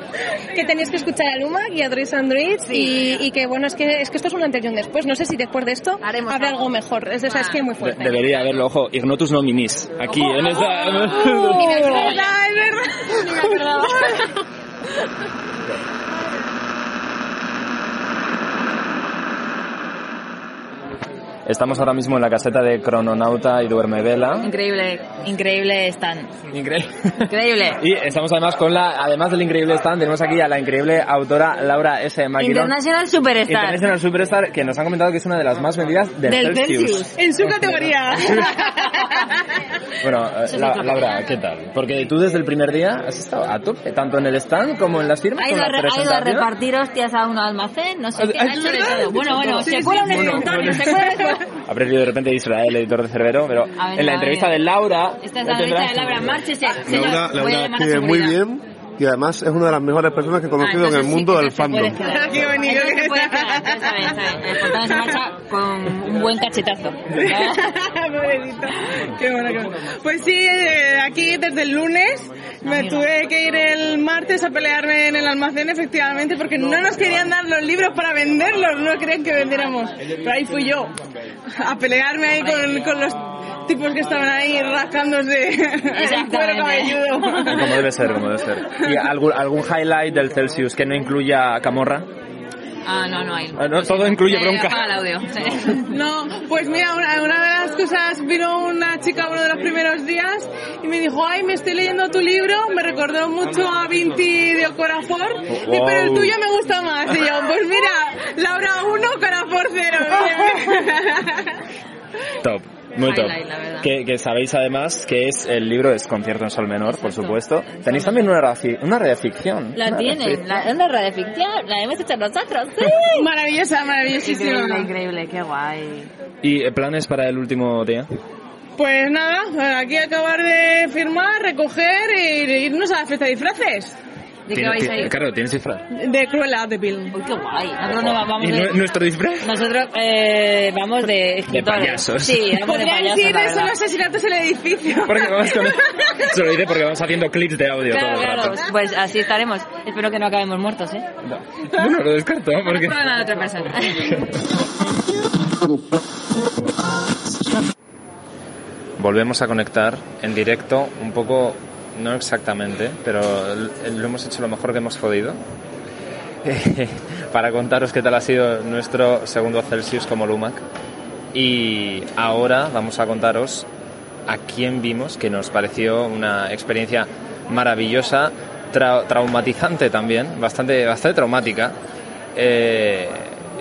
[laughs] que tenéis que escuchar a Lumac y a Dries Androids y, y que, bueno, es que, es que esto es un antes y un después. No sé si después de esto Haremos habrá algo. algo mejor. Es, sea, es que es muy De- fuerte. debería haberlo, ojo, ignotus nominis. Aquí, en esta... Oh, es [laughs] verdad, es verdad. Estamos ahora mismo en la caseta de Crononauta y Duerme Vela. Increíble, increíble están. Increíble. Increíble. [laughs] Y estamos además con la, además del increíble stand, tenemos aquí a la increíble autora Laura S. Maquilón. International Superstar. International Superstar, que nos han comentado que es una de las más vendidas del, Del Celsius. Celsius. En su categoría. [laughs] Bueno, eh, La- Laura, ¿qué tal? Porque tú desde el primer día has estado a tope, tanto en el stand como en las firmas, Ha ido, ha ido a repartir hostias a un almacén, no sé qué. Ha hecho de ¿verdad? todo. Bueno, bueno, se cuela un espontáneo, se cuela preferido de repente Israel, editor de Cerbero, pero ver, en la entrevista de Laura... Esta es la tendrás- de Laura, márchese. Laura, voy a Laura muy bien y además es una de las mejores personas que he conocido Ah, en el sí, mundo del fandom. [laughs] Qué bonito que se puede está. marcha con un buen cachetazo. [laughs] Pobrecito. Qué bueno, qué bueno. Pues sí, eh, aquí desde el lunes me tuve que ir el martes a pelearme en el almacén, efectivamente, porque no nos querían dar los libros para venderlos, no querían que vendiéramos. Pero ahí fui yo, a pelearme ahí con, con los tipos que estaban ahí rascándose [laughs] el cuero cabelludo. Como debe ser, como debe ser. ¿Y algún, algún highlight del Celsius que no incluya Camorra? Ah, no, no hay. Ah, no, todo incluye bronca. apaga el audio. sí. [laughs] No, pues mira, una, una de las cosas, vino una chica uno de los primeros días y me dijo, ay, me estoy leyendo tu libro, me recordó mucho a Vinti de Wow. pero el tuyo me gusta más. Y yo, pues mira, Laura 1, Corafor 0. Top, muy top. Highlight, la verdad. Que, que sabéis además que es el libro es Concierto en Sol Menor, por supuesto. Tenéis también una, una radioficción. La Una tienen, la, una radioficción, la hemos hecho nosotros, sí. [laughs] Maravillosa, maravillosísima. Increíble, increíble, qué guay. ¿Y eh, planes para el último día? Pues nada, aquí acabar de firmar, recoger e irnos a la fiesta de disfraces. ¿De qué vais a ir? Claro, tienes disfraz. De Cruella de Bill. Uy, qué guay. Nosotros no vamos ¿Y de... nu- nuestro disfraz? Nosotros eh, vamos de escritores. payasos. Sí, vamos de payasos, ir de solo asesinatos en el edificio. Porque vamos con... [laughs] Se lo diré porque vamos haciendo clips de audio Claro, todo el claro, rato. pues así estaremos. Espero que no acabemos muertos, ¿eh? Bueno, lo descarto, porque... Problema de otra persona. Volvemos a conectar en directo, un poco, no exactamente, pero lo hemos hecho lo mejor que hemos podido. [laughs] para contaros qué tal ha sido nuestro segundo Celsius como Lumac. Y ahora vamos a contaros a quién vimos, que nos pareció una experiencia maravillosa, tra- traumatizante también, bastante, bastante traumática. Eh,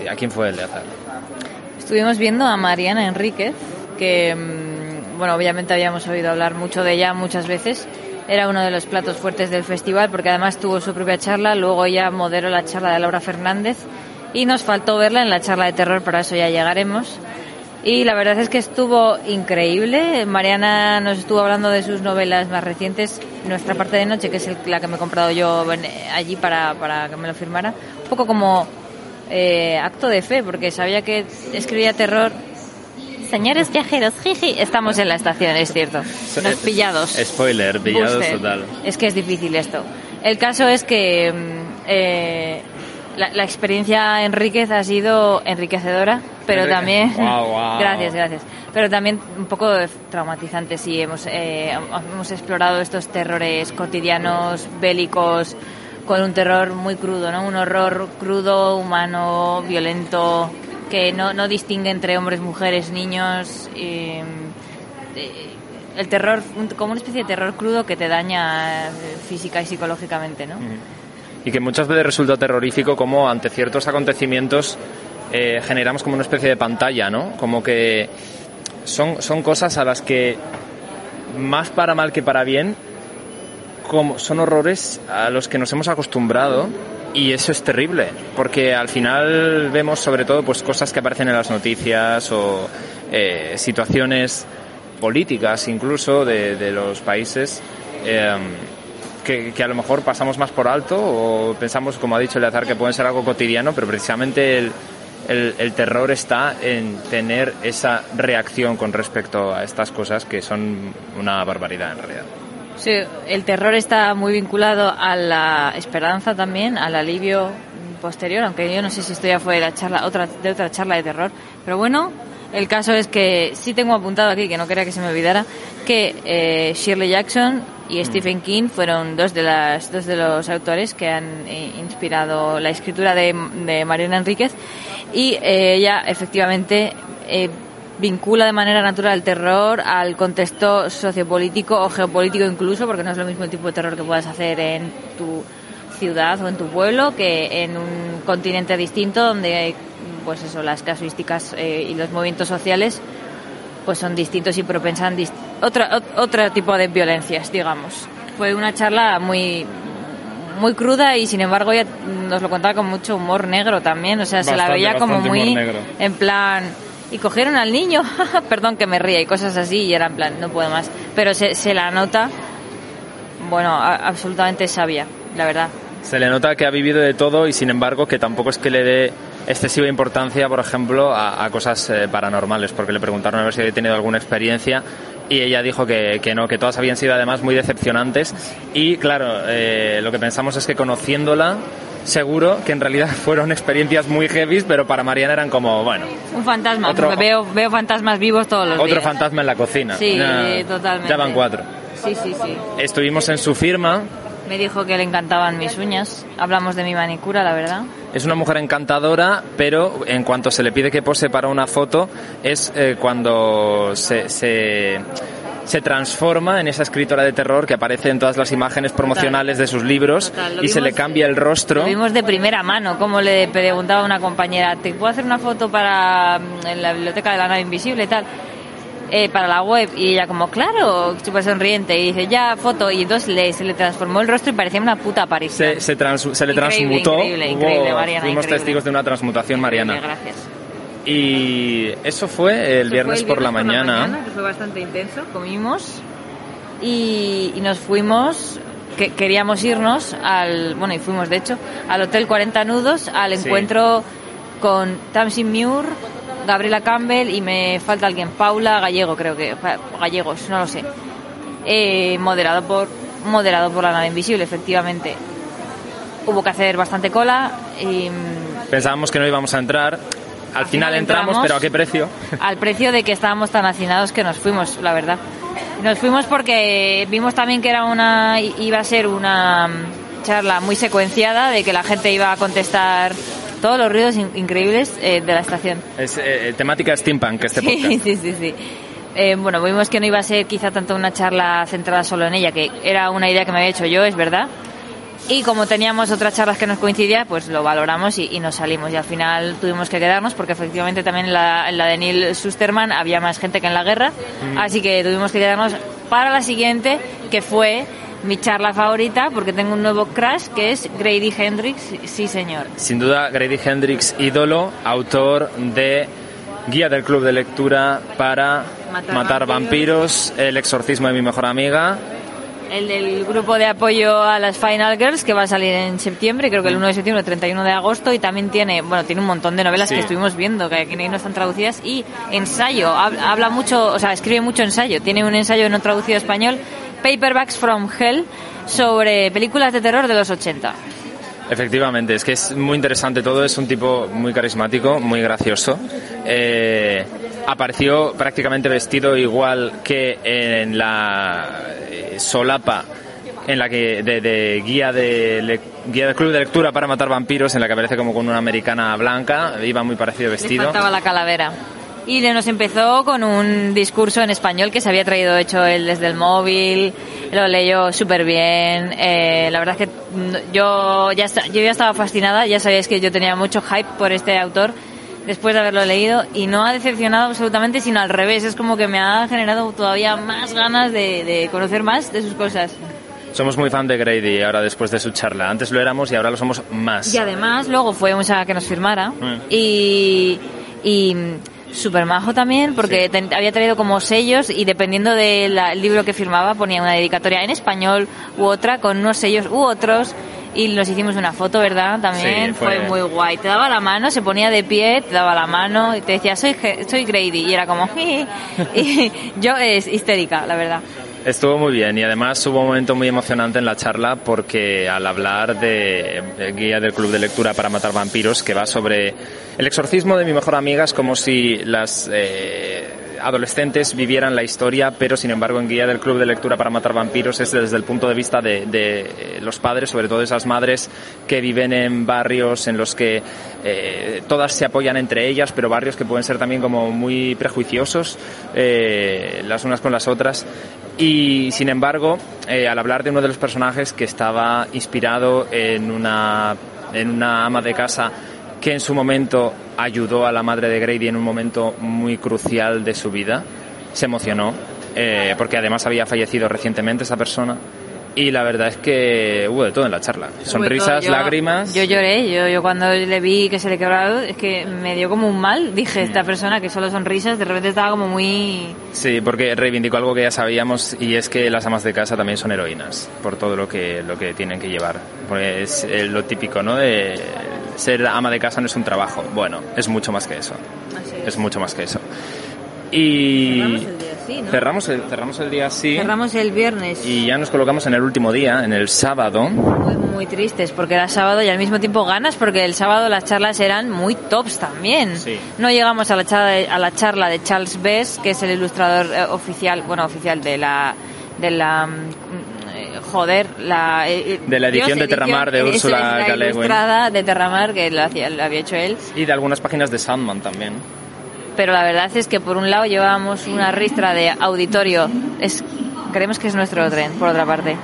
¿A quién fue el de azar? Estuvimos viendo a Mariana Enríquez, que, mm, bueno, obviamente habíamos oído hablar mucho de ella muchas veces. Era uno de los platos fuertes del festival porque además tuvo su propia charla, luego ya moderó la charla de Laura Fernández y nos faltó verla en la charla de terror, para eso ya llegaremos. Y la verdad es que estuvo increíble. Mariana nos estuvo hablando de sus novelas más recientes, Nuestra parte de noche, que es el- la que me he comprado yo allí para, para que me lo firmara. Un poco como eh, acto de fe, porque sabía que escribía terror. Señores viajeros, jiji, estamos en la estación, es cierto. Los pillados. Spoiler, pillados total. Es que es difícil esto. El caso es que mm, eh, la, la experiencia Enríquez ha sido enriquecedora, pero Enrique- también... [laughs] Gracias, gracias. Pero también un poco traumatizante, sí. Hemos, eh, hemos explorado estos terrores cotidianos, bélicos, con un terror muy crudo, ¿no? Un horror crudo, humano, violento, que no, no distingue entre hombres, mujeres, niños. eh, el terror, como una especie de terror crudo que te daña eh, física y psicológicamente, ¿no? Y que muchas veces resulta terrorífico como ante ciertos acontecimientos eh, generamos como una especie de pantalla, ¿no? Como que son, son cosas a las que, más para mal que para bien, como son horrores a los que nos hemos acostumbrado y eso es terrible, porque al final vemos sobre todo pues cosas que aparecen en las noticias o eh, situaciones políticas incluso de, de los países eh, que, que a lo mejor pasamos más por alto o pensamos, como ha dicho Eleazar, que pueden ser algo cotidiano, pero precisamente el, el terror está en tener esa reacción con respecto a estas cosas que son una barbaridad en realidad. Sí, el terror está muy vinculado a la esperanza también, al alivio posterior, aunque yo no sé si esto ya fue de la charla, otra, de otra charla de terror. Pero bueno, el caso es que sí tengo apuntado aquí, que no quería que se me olvidara, que eh, Shirley Jackson y Stephen King fueron dos de, las, dos de los autores que han eh, inspirado la escritura de, de Mariana Enríquez y eh, ella efectivamente eh, vincula de manera natural el terror al contexto sociopolítico o geopolítico incluso, porque no es lo mismo el tipo de terror que puedas hacer en tu ciudad o en tu pueblo que en un continente distinto donde pues eso las casuísticas eh, y los movimientos sociales pues son distintos y propensan dist- otra, ot- otro tipo de violencias digamos. Fue una charla muy muy cruda y sin embargo ella nos lo contaba con mucho humor negro también o sea se la veía como muy en plan y cogieron al niño. [laughs] Perdón que me ría y cosas así y era en plan no puedo más. Pero se, se la nota bueno a- absolutamente sabia la verdad. Se le nota que ha vivido de todo y sin embargo que tampoco es que le dé excesiva importancia, por ejemplo, a, a cosas eh, paranormales, porque le preguntaron a ver si había tenido alguna experiencia y ella dijo que, que no, que todas habían sido además muy decepcionantes. Y claro, eh, lo que pensamos es que conociéndola seguro que en realidad [laughs] fueron experiencias muy heavy, pero para Mariana eran como, bueno, un fantasma Otro- porque veo veo fantasmas vivos todos los otro días fantasma en la cocina. Sí, Ya- totalmente. Ya van cuatro. sí sí sí Estuvimos en su firma, me dijo que le encantaban mis uñas hablamos de mi manicura la verdad Es una mujer encantadora, pero en cuanto se le pide que pose para una foto, es eh, cuando se, se, se transforma en esa escritora de terror que aparece en todas las imágenes promocionales de sus libros Total, y se le cambia el rostro. Lo vimos de primera mano, como le preguntaba una compañera, ¿te puedo hacer una foto para mm, en la biblioteca de la nave invisible y tal? Eh, para la web y ella como claro súper sonriente y dice ya foto y entonces le, se le transformó el rostro y parecía una puta aparición Se, se, trans- se le Increíble, transmutó. increíble, increíble, Hubo- Mariana, fuimos testigos de una transmutación mariana. gracias Y eso fue el, Eso viernes, fue el por la mañana. que fue bastante intenso comimos y, y nos fuimos que queríamos irnos al bueno y fuimos de hecho al hotel 40 nudos al Sí. encuentro con Tamsin Muir Gabriela Campbell y me falta alguien Paula Gallego creo que Gallegos no lo sé Eh, moderado por moderado por la nave invisible efectivamente hubo que hacer bastante cola y mm, Pensábamos que no íbamos a entrar. Al, final, entramos, pero ¿a qué precio? al precio de que estábamos tan hacinados que nos fuimos, la verdad. Nos fuimos porque vimos también que era una iba a ser una mm, charla muy secuenciada de que la gente iba a contestar todos los ruidos in- increíbles eh, de la estación. Es eh, temática steampunk este Sí, podcast. sí, sí, sí. Eh, bueno, vimos que no iba a ser quizá tanto una charla centrada solo en ella, que era una idea que me había hecho yo, es verdad. Y como teníamos otras charlas que nos coincidían, pues lo valoramos y, y nos salimos. Y al final tuvimos que quedarnos porque efectivamente también en la, en la de Neil Susterman había más gente que en la guerra. Mm. Así que tuvimos que quedarnos para la siguiente, que fue mi charla favorita, porque tengo un nuevo crash, que es Grady Hendrix. Sí, señor. Sin duda, Grady Hendrix, ídolo, autor de Guía del Club de Lectura para Matar Matar, vampiros. vampiros, El exorcismo de mi mejor amiga. El del grupo de apoyo a las Final Girls que va a salir en septiembre, creo que el 1 de septiembre, el 31 de agosto y también tiene, bueno, tiene un montón de novelas Sí. que estuvimos viendo que aquí no están traducidas y ensayo, hab- habla mucho, o sea, escribe mucho ensayo, tiene un ensayo no traducido a español, Paperbacks from Hell sobre películas de terror de los 80. Efectivamente, es que es muy interesante todo, es un tipo muy carismático, muy gracioso. Eh, apareció prácticamente vestido igual que en la solapa en la que de, de guía de le- guía del club de lectura para matar vampiros en la que aparece como con una americana blanca iba muy parecido Le vestido faltaba la calavera. Y le nos empezó con un discurso en español que se había traído hecho él desde el móvil, lo leyó súper bien. eh, la verdad es que yo ya, yo ya estaba fascinada, ya sabíais que yo tenía mucho hype por este autor después de haberlo leído y no ha decepcionado absolutamente, sino al revés, es como que me ha generado todavía más ganas de, de conocer más de sus cosas. somos muy fan de Grady ahora después de su charla. Antes lo éramos y ahora lo somos más. Y además luego fue a que nos firmara. Mm. y, y súper majo también porque ten- había traído como sellos y dependiendo del libro que firmaba ponía una dedicatoria en español u otra con unos sellos u otros y nos hicimos una foto, ¿verdad? También Sí, fue... fue- muy guay. Te daba la mano, se ponía de pie, te daba la mano y te decía, soy, soy Grady. Y era como, [laughs] y yo es histérica, la verdad. Estuvo muy bien y además hubo un momento muy emocionante en la charla porque al hablar de, de guía del club de lectura para matar vampiros que va sobre el exorcismo de mi mejor amiga es como si las eh, adolescentes vivieran la historia pero sin embargo en guía del club de lectura para matar vampiros es desde el punto de vista de, eh, los padres sobre todo esas madres que viven en barrios en los que eh, todas se apoyan entre ellas pero barrios que pueden ser también como muy prejuiciosos eh, las unas con las otras. Y sin embargo, al hablar de uno de los personajes que estaba inspirado en una, en una ama de casa que en su momento ayudó a la madre de Grady en un momento muy crucial de su vida, se emocionó, eh, porque además había fallecido recientemente esa persona. Y la verdad es que hubo de todo en la charla. Sonrisas, Yo- lágrimas. Yo lloré, yo, yo cuando le vi que se le quebraba, es que me dio como un mal. Dije, esta persona que solo sonrisas, de repente estaba como muy... Sí, porque reivindicó algo que ya sabíamos y es que las amas de casa también son heroínas por todo lo que lo que tienen que llevar. Porque es eh, lo típico, ¿no? De ser ama de casa no es un trabajo. Bueno, es mucho más que eso. Es mucho más que eso. Y Cerramos el día así, ¿no? cerramos el, cerramos el día así Cerramos el viernes y ya nos colocamos en el último día, en el sábado. muy, muy tristes porque era sábado y al mismo tiempo ganas porque el sábado las charlas eran muy tops también. Sí. No llegamos a la charla de, a la charla de Charles Bess, que es el ilustrador eh, oficial, bueno, oficial de la de la mm, joder, la eh, De la edición de Terramar de Úrsula es la Guin. ilustrada de Terramar que la, hacía- la había hecho él. Y de algunas páginas de Sandman también. pero la verdad es que por un lado llevábamos una ristra de auditorio, es, creemos que es nuestro tren, por otra parte.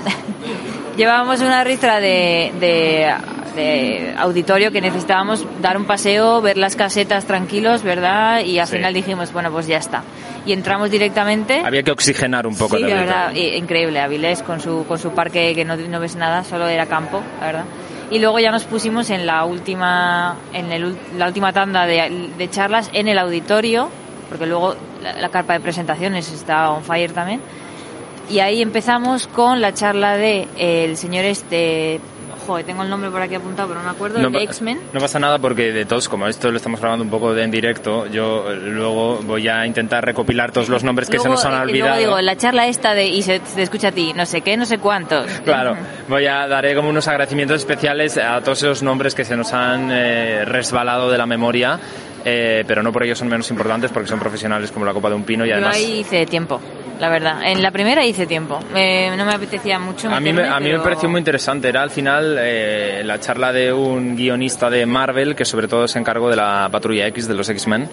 [laughs] llevábamos una ristra de, de, de auditorio que necesitábamos dar un paseo, ver las casetas tranquilos, ¿verdad? Y al Sí. final dijimos, bueno, pues ya está. Y entramos directamente. Había que oxigenar un poco Sí, auditorio. verdad, i- increíble. Avilés con su, con su parque que no, no ves nada, solo era campo, la verdad. Y luego ya nos pusimos en la última, en el la última tanda de, de charlas en el auditorio, porque luego la, la carpa de presentaciones está on fire también. Y ahí empezamos con la charla de eh, el señor este, joder, tengo el nombre por aquí apuntado, pero no me acuerdo, el de pa- X-Men. no pasa nada porque de todos, como esto lo estamos grabando un poco de en directo, yo eh, luego voy a intentar recopilar todos los nombres que Luego, se nos han eh, y luego olvidado. digo, la charla esta de, y se te escucha a ti, no sé qué, no sé cuántos. [laughs] Claro, voy a daré como unos agradecimientos especiales a todos esos nombres que se nos han eh, resbalado de la memoria, eh, pero no por ello son menos importantes porque son profesionales como la copa de un pino y además Yo ahí hice tiempo, la verdad. En la primera hice tiempo. Eh, no me apetecía mucho. A mí, me, a mí me pareció muy interesante. Era al final eh, la charla de un guionista de Marvel que sobre todo se encargó de la Patrulla X de los X-Men.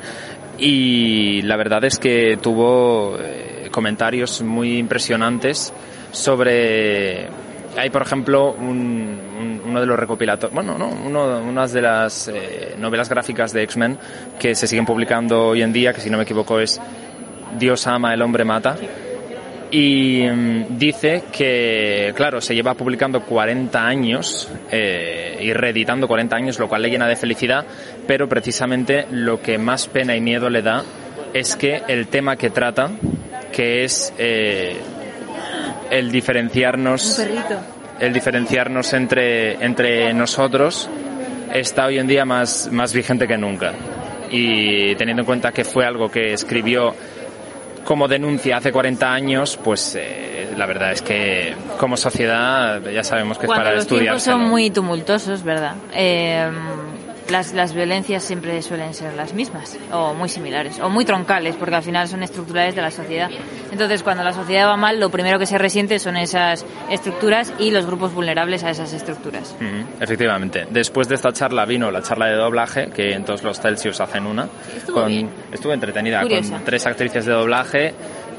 Y la verdad es que tuvo eh, comentarios muy impresionantes sobre... Hay, por ejemplo, un- un- uno de los recopilatorios, bueno, no, uno, unas de las eh, novelas gráficas de X-Men que se siguen publicando hoy en día, que si no me equivoco es Dios ama, el hombre mata y mm, dice que, claro, se lleva publicando 40 años eh, y reeditando 40 años, lo cual le llena de felicidad, pero precisamente lo que más pena y miedo le da es que el tema que trata, que es eh, el diferenciarnos el diferenciarnos entre, entre nosotros está hoy en día más, más vigente que nunca. Y teniendo en cuenta que fue algo que escribió como denuncia hace 40 años, pues eh, la verdad es que como sociedad ya sabemos que es Cuando para los tiempos estudiar. son muy tumultuosos, ¿verdad? Eh, las, las violencias siempre suelen ser las mismas, o muy similares, o muy troncales, porque al final son estructurales de la sociedad. Entonces, cuando la sociedad va mal, lo primero que se resiente son esas estructuras y los grupos vulnerables a esas estructuras. Efectivamente. Después de esta charla vino la charla de doblaje, que en todos los Celsius hacen una. Estuvo con, bien. Estuvo entretenida, Curiosa. con tres actrices de doblaje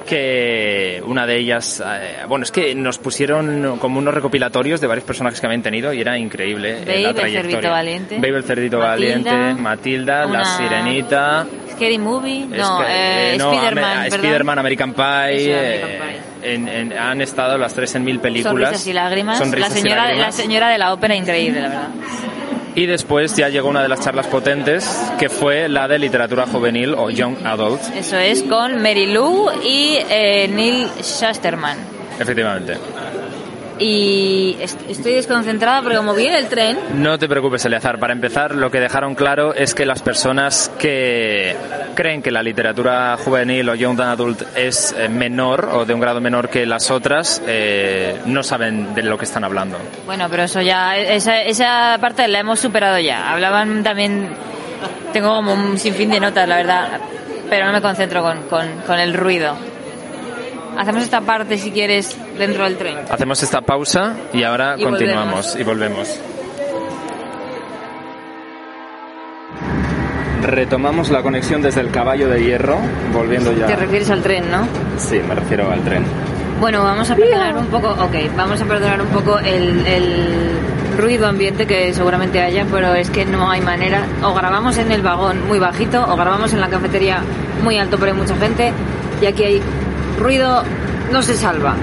que una de ellas, eh, bueno, es que nos pusieron como unos recopilatorios de varios personajes que habían tenido y era increíble eh, la el trayectoria. cerdito valiente. Babe el cerdito Matilda. valiente, Matilda, la sirenita, Scary Movie, no, eh, eh, no, Spider-Man, American Pie, eh, en- en- han estado las tres en mil películas. Sonrisas y lágrimas. Sonrisas la, y señora, lágrimas. la señora de la ópera, increíble, la verdad. Y después ya llegó una de las charlas potentes, que fue la de literatura juvenil o young adult, Eso es con Mary Lou y eh, Neil Shusterman. efectivamente. Y est- estoy desconcentrada porque como viene el tren, No te preocupes, Eleazar. Para empezar, lo que dejaron claro es que las personas que creen que la literatura juvenil o young adult es eh, menor o de un grado menor que las otras, eh, no saben de lo que están hablando. bueno, pero eso ya, esa, esa parte la hemos superado ya. Hablaban también, tengo como un sinfín de notas, la verdad, pero no me concentro con, con, con el ruido. Hacemos esta parte, si quieres, dentro del tren. Hacemos esta pausa y ahora Y continuamos y volvemos. Retomamos la conexión desde el caballo de hierro, volviendo ya. Te refieres al tren, ¿no? Sí, me refiero al tren. Bueno, vamos a perdonar un poco, ok, vamos a perdonar un poco el, el ruido ambiente que seguramente haya, pero es que no hay manera. O grabamos en el vagón muy bajito, o grabamos en la cafetería muy alto, pero hay mucha gente, y aquí hay ruido, no se salva.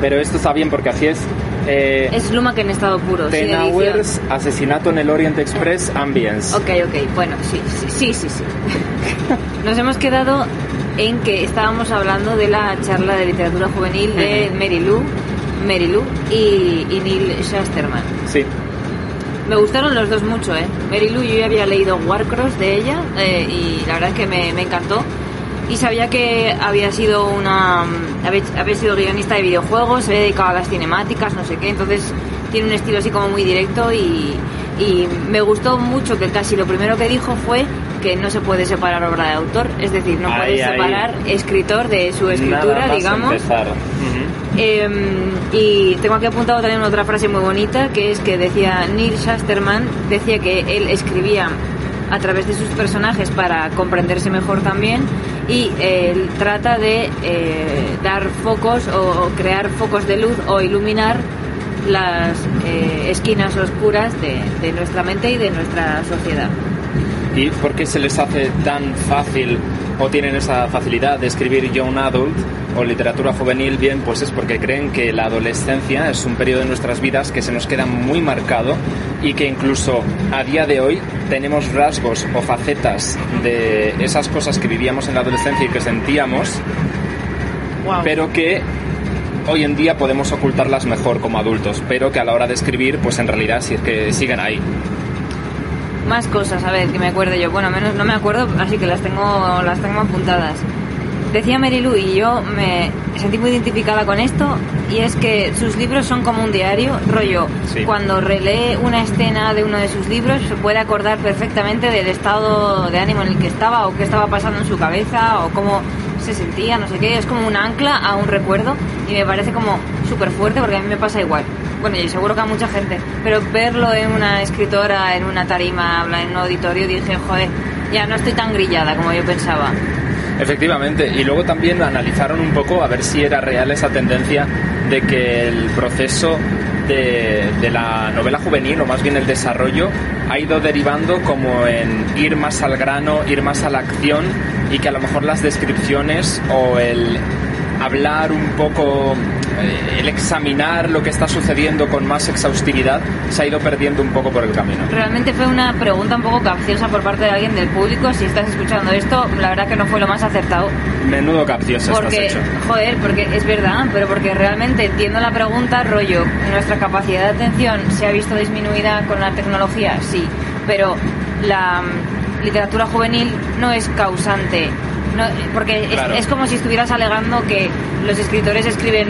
Pero esto está bien porque así es. Eh, Es Luma que en estado puro, Ten. Hours, Asesinato en el Orient Express, Ambience. Ok, ok, bueno, sí, sí, sí, sí. sí. [laughs] Nos hemos quedado en que estábamos hablando de la charla de literatura juvenil de Mary Lou, Mary Lou y, y Neil Shusterman. Sí. Me gustaron los dos mucho, ¿eh? Mary Lou, yo ya había leído Warcross de ella eh, y la verdad es que me, me encantó. Y sabía que había sido una. Había, había sido guionista de videojuegos, se había dedicado a las cinemáticas, no sé qué, entonces tiene un estilo así como muy directo y, y me gustó mucho que casi lo primero que dijo fue que no se puede separar obra de autor, es decir, no Ahí, puedes ahí. separar escritor de su escritura, digamos. Eh, y tengo aquí apuntado también otra frase muy bonita, que es que decía Neil Shusterman, decía que él escribía a través de sus personajes para comprenderse mejor también y él trata de eh, dar focos o crear focos de luz o iluminar las eh, esquinas oscuras de, de nuestra mente y de nuestra sociedad. ¿Y por qué se les hace tan fácil o tienen esa facilidad de escribir young adult o literatura juvenil? Bien, pues es porque creen que la adolescencia es un periodo de nuestras vidas que se nos queda muy marcado y que incluso a día de hoy tenemos rasgos o facetas de esas cosas que vivíamos en la adolescencia y que sentíamos, pero que hoy en día podemos ocultarlas mejor como adultos, pero que a la hora de escribir, pues en realidad sí es que siguen ahí. Más cosas, a ver, que me acuerde yo. Bueno, menos no me acuerdo, así que las tengo, las tengo apuntadas. Decía Mary Lou y yo me sentí muy identificada con esto y es que sus libros son como un diario, rollo. Sí. Cuando relee una escena de uno de sus libros se puede acordar perfectamente del estado de ánimo en el que estaba o qué estaba pasando en su cabeza o cómo se sentía, no sé qué. Es como un ancla a un recuerdo y me parece como súper fuerte porque a mí me pasa igual. Bueno, y seguro que a mucha gente. Pero verlo en una escritora, en una tarima, habla en un auditorio, dije, joder, ya no estoy tan grillada como yo pensaba. Efectivamente, y luego también analizaron un poco a ver si era real esa tendencia de que el proceso de, de la novela juvenil, o más bien el desarrollo, ha ido derivando como en ir más al grano, ir más a la acción, y que a lo mejor las descripciones o el hablar un poco, eh, el examinar lo que está sucediendo con más exhaustividad, se ha ido perdiendo un poco por el camino. Realmente fue una pregunta un poco capciosa por parte de alguien del público. Si estás escuchando esto, la verdad que no fue lo más acertado. Menudo capcioso estás Porque, hecho. joder, porque es verdad, pero porque realmente entiendo la pregunta, rollo, nuestra capacidad de atención se ha visto disminuida con la tecnología, sí, pero la mm, literatura juvenil no es causante. No, porque es- Claro. es, como si estuvieras alegando que los escritores escriben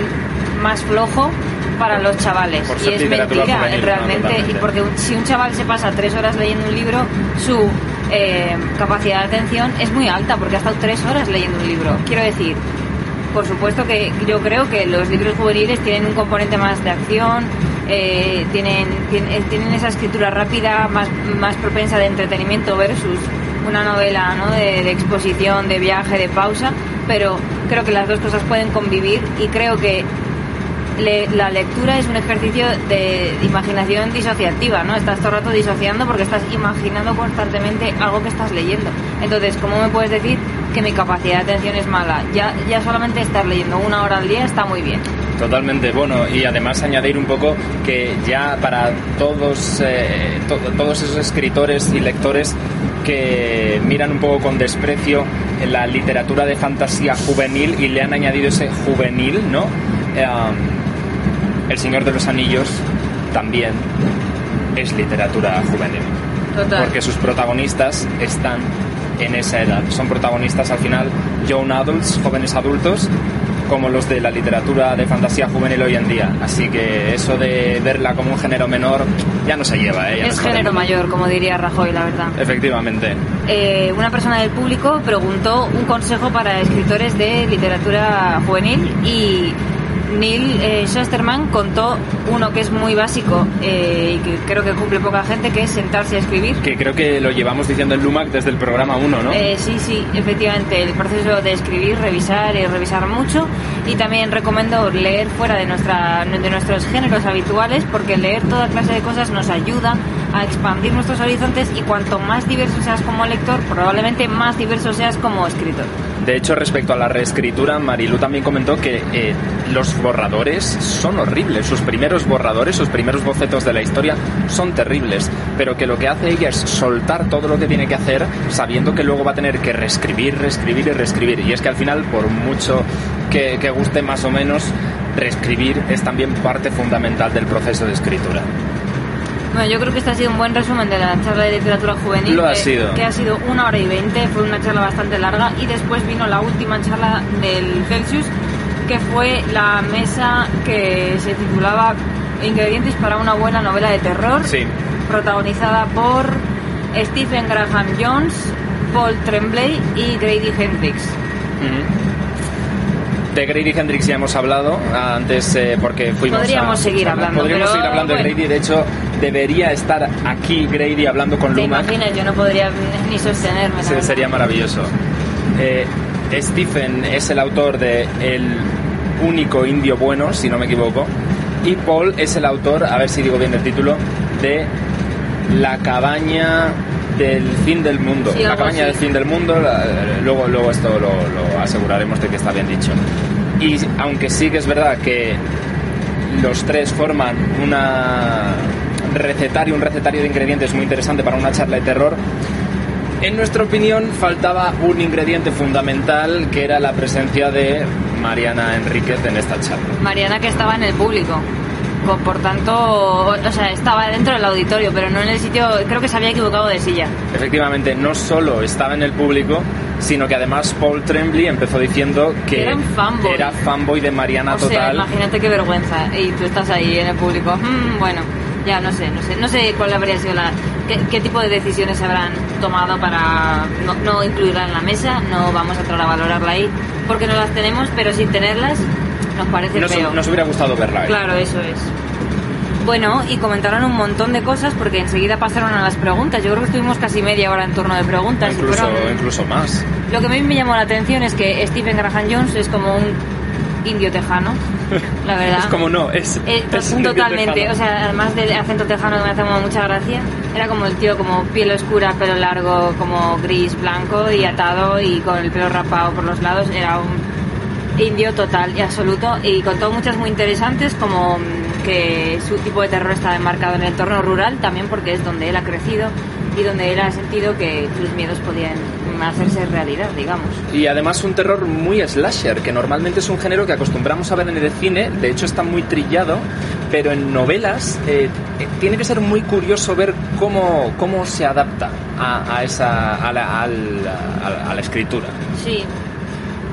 más flojo para los chavales. Por y es mentira, juvenil, no, realmente. y totalmente. porque un- si un chaval se pasa tres horas leyendo un libro, su eh, capacidad de atención es muy alta, porque ha estado tres horas leyendo un libro. Quiero decir, por supuesto que yo creo que los libros juveniles tienen un componente más de acción, eh, tienen, tienen, tienen esa escritura rápida, más, más propensa de entretenimiento versus una novela ¿no? de, exposición, de viaje, de pausa, pero creo que las dos cosas pueden convivir y creo que la lectura es un ejercicio de imaginación disociativa, ¿no? Estás todo el rato disociando porque estás imaginando constantemente algo que estás leyendo. Entonces, ¿cómo me puedes decir que mi capacidad de atención es mala? Ya, ya solamente estar leyendo una hora al día está muy bien. Totalmente, bueno, y además añadir un poco que ya para todos, eh, to- todos esos escritores y lectores que miran un poco con desprecio la literatura de fantasía juvenil y le han añadido ese juvenil, ¿no? Eh, El Señor de los Anillos también es literatura juvenil. Total. Porque sus protagonistas están en esa edad. Son protagonistas al final young adults, jóvenes adultos, como los de la literatura de fantasía juvenil hoy en día. Así que eso de verla como un género menor ya no se lleva. ¿eh? Es género mayor, como diría Rajoy, la verdad. Efectivamente. Eh, una persona del público preguntó un consejo para escritores de literatura juvenil y Neil eh, Shusterman contó uno que es muy básico eh, y que creo que cumple poca gente, que es sentarse a escribir. Que creo que lo llevamos diciendo en Lumac desde el programa 1, ¿no? Eh, sí, sí, efectivamente, el proceso de escribir, revisar y revisar mucho. Y también recomiendo leer fuera de, nuestra, de nuestros géneros habituales, porque leer toda clase de cosas nos ayuda a expandir nuestros horizontes y cuanto más diverso seas como lector, probablemente más diverso seas como escritor. De hecho, respecto a la reescritura, Marilu también comentó que eh, los borradores son horribles. Sus primeros borradores, sus primeros bocetos de la historia son terribles. Pero que lo que hace ella es soltar todo lo que tiene que hacer, sabiendo que luego va a tener que reescribir, reescribir y reescribir. Y es que al final, por mucho que, que guste más o menos, reescribir es también parte fundamental del proceso de escritura. Bueno, yo creo que este ha sido un buen resumen de la charla de literatura juvenil. Lo ha que, sido. Que ha sido una hora y veinte, fue una charla bastante larga. Y después vino la última charla del Celsius, que fue la mesa que se titulaba Ingredientes para una buena novela de terror. Sí. Protagonizada por Stephen Graham Jones, Paul Tremblay y Grady Hendrix. De Grady Hendrix ya hemos hablado antes eh, porque fuimos Podríamos a- seguir hablando, Podríamos pero seguir hablando bueno. de Grady. De hecho, debería estar aquí Grady hablando con ¿Te Lumac. imaginas? Yo no podría ni sostenerme. Se- sería maravilloso. Eh, Stephen es el autor de El único indio bueno, si no me equivoco. Y Paul es el autor, a ver si digo bien el título, de La cabaña del fin del mundo. Sí, la cabaña del fin del mundo, la- luego, luego esto lo, lo aseguraremos de que está bien dicho. Y aunque sí que es verdad que los tres forman una recetario, un recetario de ingredientes muy interesante para una charla de terror. En nuestra opinión faltaba un ingrediente fundamental que era la presencia de Mariana Enríquez en esta charla. Mariana que estaba en el público. Por tanto, o sea, estaba dentro del auditorio, pero no en el sitio, creo que se había equivocado de silla. Efectivamente, no solo estaba en el público, sino que además Paul Tremblay empezó diciendo que Era fanboy. era fanboy de Mariana o sea, total. imagínate qué vergüenza. Y tú estás ahí en el público. Mm, bueno, ya no sé, no sé, no sé cuál habría sido la, qué, qué tipo de decisiones habrán tomado para no, no incluirla en la mesa. No vamos a entrar a valorarla ahí, porque no las tenemos, pero sin tenerlas nos parece nos, feo. nos hubiera gustado verla. ¿eh? Claro, eso es. Bueno, y comentaron un montón de cosas porque enseguida pasaron a las preguntas. Yo creo que estuvimos casi media hora en torno de preguntas. incluso, fueron- incluso más. Lo que a mí me llamó la atención es que Stephen Graham Jones es como un indio tejano, [laughs] la verdad. Es como no, es, Eh, es un totalmente, o sea, además del acento tejano que me hace mucha gracia, era como el tío como piel oscura, pelo largo, como gris, blanco y atado y con el pelo rapado por los lados, era un indio total y absoluto y contó muchas muy interesantes como mm, que su tipo de terror está enmarcado en el entorno rural también porque es donde él ha crecido y donde él ha sentido que sus miedos podían hacerse realidad, digamos. Y además un terror muy slasher, que normalmente es un género que acostumbramos a ver en el cine, de hecho está muy trillado, pero en novelas eh, eh, tiene que ser muy curioso ver cómo, cómo se adapta a, a esa, a, la, a- a la escritura. Sí.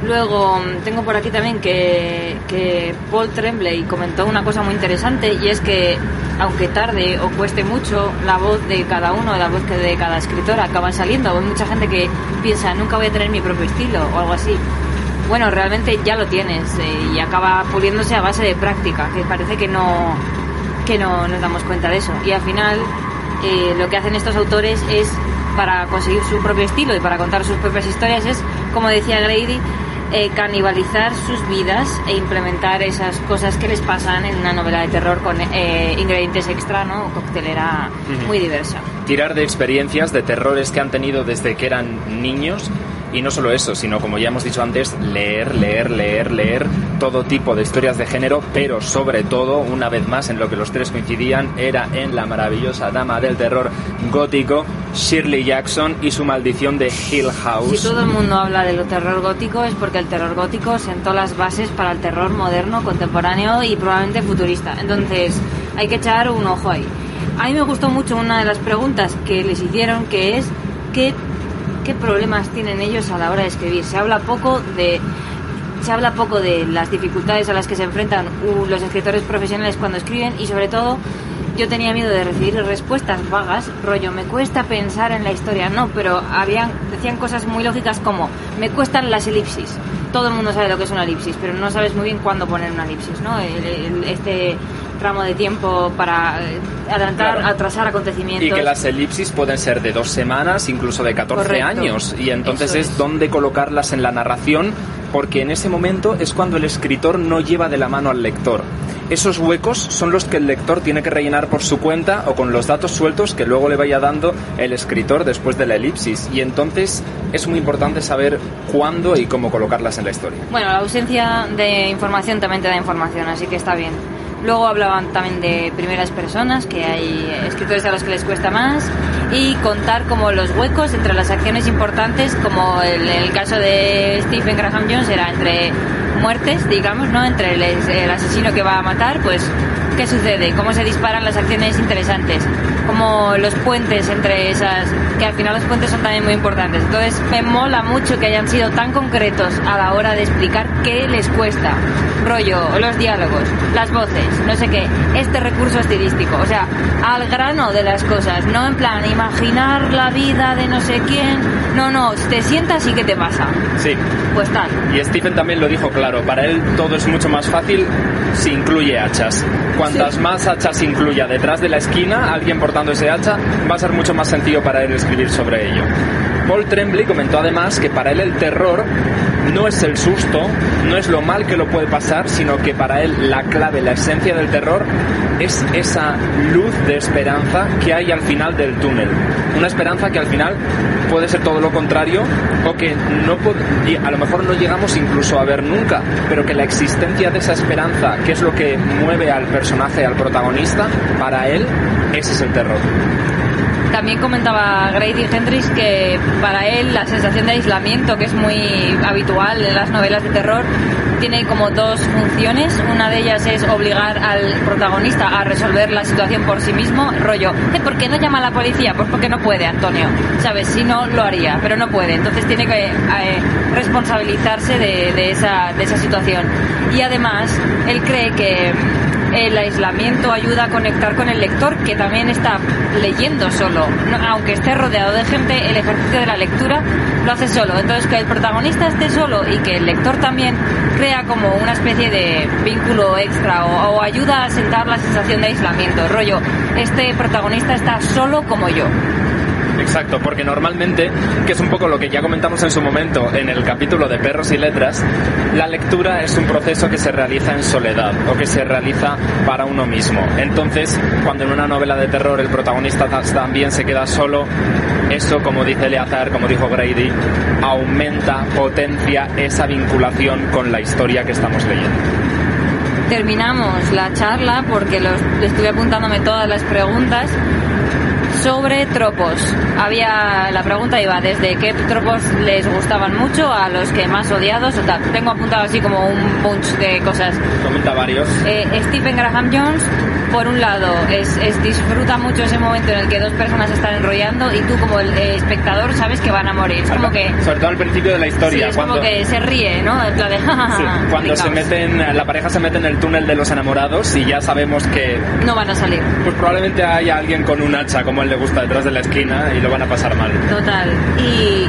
Luego mm, tengo por aquí también que, que Paul Tremblay comentó una cosa muy interesante y es que aunque tarde o cueste mucho, la voz de cada uno, la voz de cada escritor acaba saliendo. Hay mucha gente que piensa, nunca voy a tener mi propio estilo o algo así. Bueno, realmente ya lo tienes eh, y acaba puliéndose a base de práctica, que parece que no, que no nos damos cuenta de eso. Y al final eh, lo que hacen estos autores es, para conseguir su propio estilo y para contar sus propias historias, es, como decía Grady, eh, canibalizar sus vidas e implementar esas cosas que les pasan en una novela de terror con eh, ingredientes extra, ¿no? Coctelera muy diversa. Tirar de experiencias, de terrores que han tenido desde que eran niños Y no solo eso, sino como ya hemos dicho antes, leer, leer, leer, leer todo tipo de historias de género, pero sobre todo, una vez más, en lo que los tres coincidían, era en la maravillosa dama del terror gótico, Shirley Jackson y su maldición de Hill House. Si todo el mundo habla de lo terror gótico es porque el terror gótico sentó las bases para el terror moderno, contemporáneo y probablemente futurista. Entonces hay que echar un ojo ahí. A mí me gustó mucho una de las preguntas que les hicieron, que es ¿qué, qué problemas tienen ellos a la hora de escribir. Se habla poco de se habla poco de las dificultades a las que se enfrentan uh, los escritores profesionales cuando escriben y sobre todo yo tenía miedo de recibir respuestas vagas, rollo, me cuesta pensar en la historia, no, pero habían, decían cosas muy lógicas como, me cuestan las elipsis. Todo el mundo sabe lo que es una elipsis, pero no sabes muy bien cuándo poner una elipsis, ¿no? Este tramo de tiempo para eh, adelantar, Claro. atrasar acontecimientos. Y que las elipsis pueden ser de dos semanas, incluso de 14 Correcto. años. Y entonces es es. dónde colocarlas en la narración, porque en ese momento es cuando el escritor no lleva de la mano al lector. Esos huecos son los que el lector tiene que rellenar por su cuenta o con los datos sueltos que luego le vaya dando el escritor después de la elipsis. Y entonces es muy importante saber cuándo y cómo colocarlas en la historia. Bueno, la ausencia de información también te da información, así que está bien. Luego hablaban también de primeras personas, que hay escritores a los que les cuesta más, y contar como los huecos entre las acciones importantes, como el, el caso de Stephen Graham Jones era entre muertes, digamos, ¿no? Entre el, el asesino que va a matar, pues, ¿qué sucede? ¿Cómo se disparan las acciones interesantes? Como los puentes entre esas, que al final los puentes son también muy importantes. Entonces, me mola mucho que hayan sido tan concretos a la hora de explicar qué les cuesta. Rollo, los diálogos, las voces, no sé qué, este recurso estilístico. O sea, al grano de las cosas, no en plan imaginar la vida de no sé quién. No, no, te sientas y qué te pasa. Sí. Pues tal. Y Stephen también lo dijo claro, para él todo es mucho más fácil si incluye hachas. Cuantas más hachas incluya detrás de la esquina, alguien portando ese hacha, va a ser mucho más sencillo para él escribir sobre ello. Paul Tremblay comentó además que para él el terror no es el susto, no es lo mal que lo puede pasar, sino que para él la clave, la esencia del terror es esa luz de esperanza que hay al final del túnel. Una esperanza que al final puede ser todo lo contrario o que no y a lo mejor no llegamos incluso a ver nunca, pero que la existencia de esa esperanza, que es lo que mueve al personaje, al protagonista, para él ese es el terror. También comentaba Grady Hendrix que para él la sensación de aislamiento, que es muy habitual en las novelas de terror, tiene como dos funciones. Una de ellas es obligar al protagonista a resolver la situación por sí mismo. Rollo, "Eh, ¿por qué no llama a la policía? Pues porque no puede, Antonio. ¿Sabes? Si no, lo haría, pero no puede. Entonces tiene que eh, responsabilizarse de, esa situación. Y además, él cree que el aislamiento ayuda a conectar con el lector que también está leyendo solo. Aunque esté rodeado de gente, el ejercicio de la lectura lo hace solo. Entonces que el protagonista esté solo y que el lector también crea como una especie de vínculo extra o, o ayuda a sentar la sensación de aislamiento. Rollo, este protagonista está solo como yo. Exacto, porque normalmente, que es un poco lo que ya comentamos en su momento en el capítulo de Perros y Letras, la lectura es un proceso que se realiza en soledad o que se realiza para uno mismo. Entonces, cuando en una novela de terror el protagonista ta- también se queda solo, eso, como dice Eleazar, como dijo Grady, aumenta, potencia esa vinculación con la historia que estamos leyendo. terminamos la charla porque los, estuve apuntándome todas las preguntas sobre tropos. Había la pregunta iba desde qué tropos les gustaban mucho a los que más odiados o tal. Tengo apuntado así como un bunch de cosas. Comenta varios. Eh, Stephen Graham Jones, por un lado, es, es- disfruta mucho ese momento en el que dos personas están enrollando y tú como el eh, espectador sabes que van a morir. Es como que Sobre todo al principio de la sí, historia, es cuando, como que se ríe, ¿no? En plan de, Sí, cuando se meten, la pareja se mete en el túnel de los enamorados y ya sabemos que no van a salir. pues probablemente haya alguien con un hacha como a él le gusta detrás de la esquina y lo van a pasar mal. Total. Y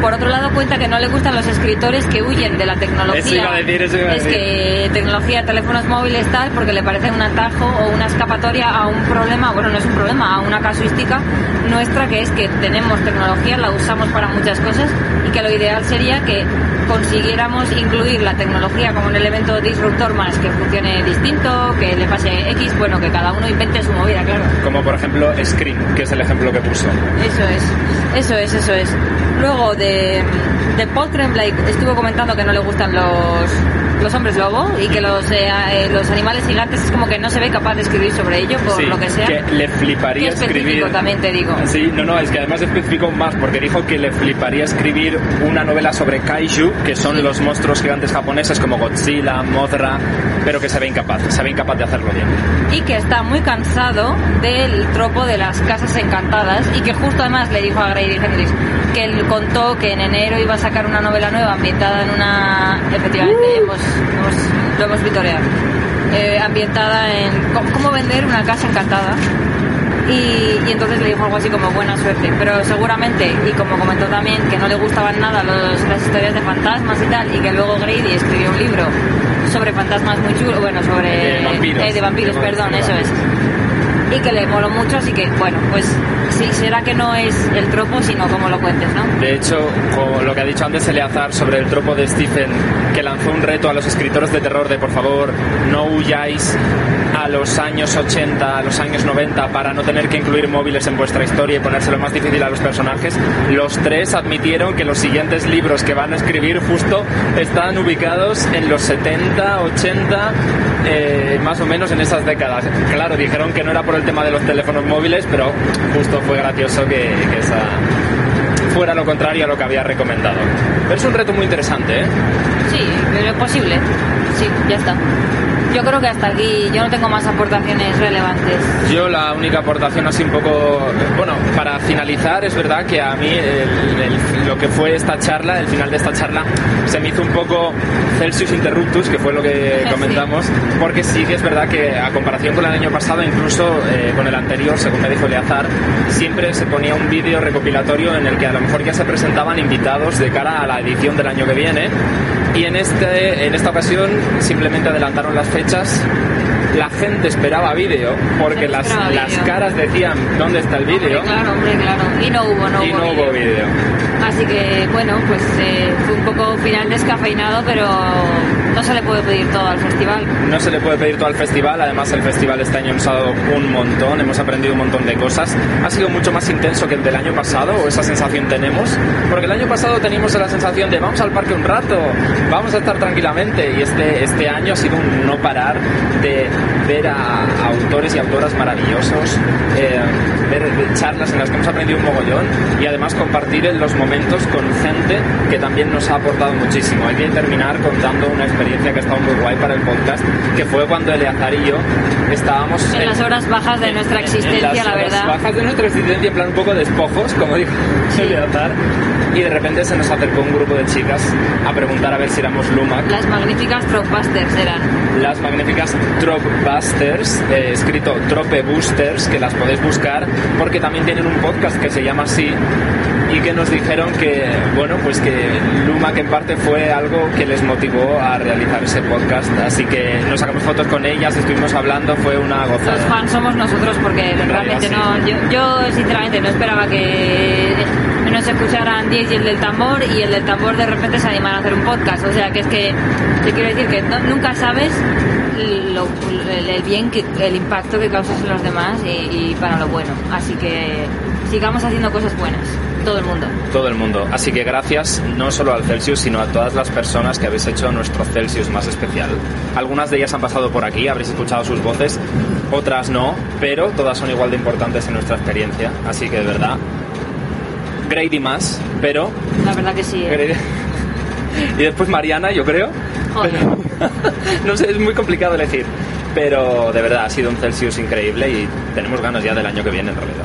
por otro lado cuenta que no le gustan los escritores que huyen de la tecnología. Eso iba a decir, eso iba a es decir. que tecnología, teléfonos móviles tal, porque le parece un atajo o una escapatoria a un problema, bueno, no es un problema, a una casuística nuestra que es que tenemos tecnología, la usamos para muchas cosas y que lo ideal sería que consiguiéramos incluir la tecnología como un elemento disruptor más que funcione distinto, que le pase X, bueno, que cada uno invente su movida, claro. Como por ejemplo Scream, que es el ejemplo que puso. Eso es, eso es, eso es. Luego de de Paul Tremblay estuvo comentando que no le gustan los, los hombres lobo y que los, eh, eh, los animales gigantes es como que no se ve capaz de escribir sobre ello, por Sí, lo que sea. que le fliparía escribir. también te digo. Sí, no, no, es que además especificó más porque dijo que le fliparía escribir una novela sobre kaiju, que son los monstruos gigantes japoneses como Godzilla, Mothra, pero que se ve incapaz, se ve incapaz de hacerlo bien. y que está muy cansado del tropo de las casas encantadas y que justo además le dijo a Grady Hendrix que él contó que en enero iba a sacar una novela nueva ambientada en una efectivamente hemos, hemos- lo hemos vitoreado. Eh, ambientada en cómo, cómo vender una casa encantada. Y, y entonces le dijo algo así como buena suerte pero seguramente y como comentó también que no le gustaban nada los- las historias de fantasmas y tal y que luego Grady escribió un libro sobre fantasmas muy chulo bueno sobre De vampiros. eh, de vampiros De perdón vampiros. eso es. y que le moló mucho así que bueno pues sí será que no es el tropo sino como lo cuentes no De hecho, lo que ha dicho antes Eleazar sobre el tropo de Stephen, que lanzó un reto a los escritores de terror de por favor, no huyáis los años 80, a los años 90 para no tener que incluir móviles en vuestra historia y ponérselo más difícil a los personajes. Los tres admitieron que los siguientes libros que van a escribir justo están ubicados en los 70, 80, eh, más o menos en esas décadas. Claro, dijeron que no era por el tema de los teléfonos móviles, pero justo fue gracioso que, que esa fuera lo contrario a lo que había recomendado. Pero es un reto muy interesante, ¿eh? sí pero es posible sí ya está yo creo que hasta aquí yo no tengo más aportaciones relevantes Yo la única aportación así un poco, bueno, para finalizar es verdad que a mí el- el- lo que fue esta charla, el final de esta charla, se me hizo un poco Celsius Interruptus, que fue lo que [laughs] Sí. comentamos, porque sí que es verdad que a comparación con el año pasado, incluso eh, con el anterior, según me dijo Eleazar, siempre se ponía un vídeo recopilatorio en el que a lo mejor ya se presentaban invitados de cara a la edición del año que viene. Y en, este, en esta ocasión simplemente adelantaron las fechas. La gente esperaba vídeo porque las, las caras decían dónde está el vídeo Hombre, claro hombre claro y no hubo no y hubo no vídeo. hubo vídeo. Así que, bueno, pues eh, fue un poco final descafeinado, pero no se le puede pedir todo al festival. No se le puede pedir todo al festival, además el festival este año ha dado un montón, hemos aprendido un montón de cosas. Ha sido mucho más intenso que el del año pasado, o esa sensación tenemos, porque el año pasado teníamos la sensación de vamos al parque un rato, vamos a estar tranquilamente, y este, este año ha sido un no parar de ver a autores y autoras maravillosos, eh, ver de charlas en las que hemos aprendido un mogollón y además compartir en los momentos con gente que también nos ha aportado muchísimo. Hay que terminar contando una experiencia que ha estado muy guay para el podcast, que fue cuando Eleazar y yo estábamos En las horas bajas de nuestra en existencia, las la horas verdad. bajas de nuestra existencia, en plan un poco despojos, como dijo Eleazar, y de repente se nos acercó un grupo de chicas a preguntar a ver si éramos Lumac. Las magníficas Tropbusters eran. Las magníficas Tropbusters, eh, escrito Trope Boosters, que las podéis buscar porque también tienen un podcast que se llama así y que nos dijeron que, bueno, pues que Lumac en parte fue algo que les motivó a realizar ese podcast. Así que nos sacamos fotos con ellas, estuvimos hablando, fue una Los gozada. fans somos nosotros porque realmente no. Yo, yo, sinceramente, no esperaba que nos escucharan 10 y el del tambor y el del tambor de repente se animara a hacer un podcast. O sea, que es que te quiero decir que no- nunca sabes el, bien, que, el impacto que causas en los demás y, y para lo bueno. Así que sigamos haciendo cosas buenas, todo el mundo. Todo el mundo. Así que gracias no solo al Celsius, sino a todas las personas que habéis hecho nuestro Celsius más especial. Algunas de ellas han pasado por aquí, habréis escuchado sus voces, otras no, pero todas son igual de importantes en nuestra experiencia. Así que de verdad, Grady más, pero... La verdad que sí. ¿eh? [laughs] Y después Mariana, yo creo. Joder. [laughs] No sé, es muy complicado elegir. Pero de verdad ha sido un Celsius increíble y tenemos ganas ya del año que viene en realidad.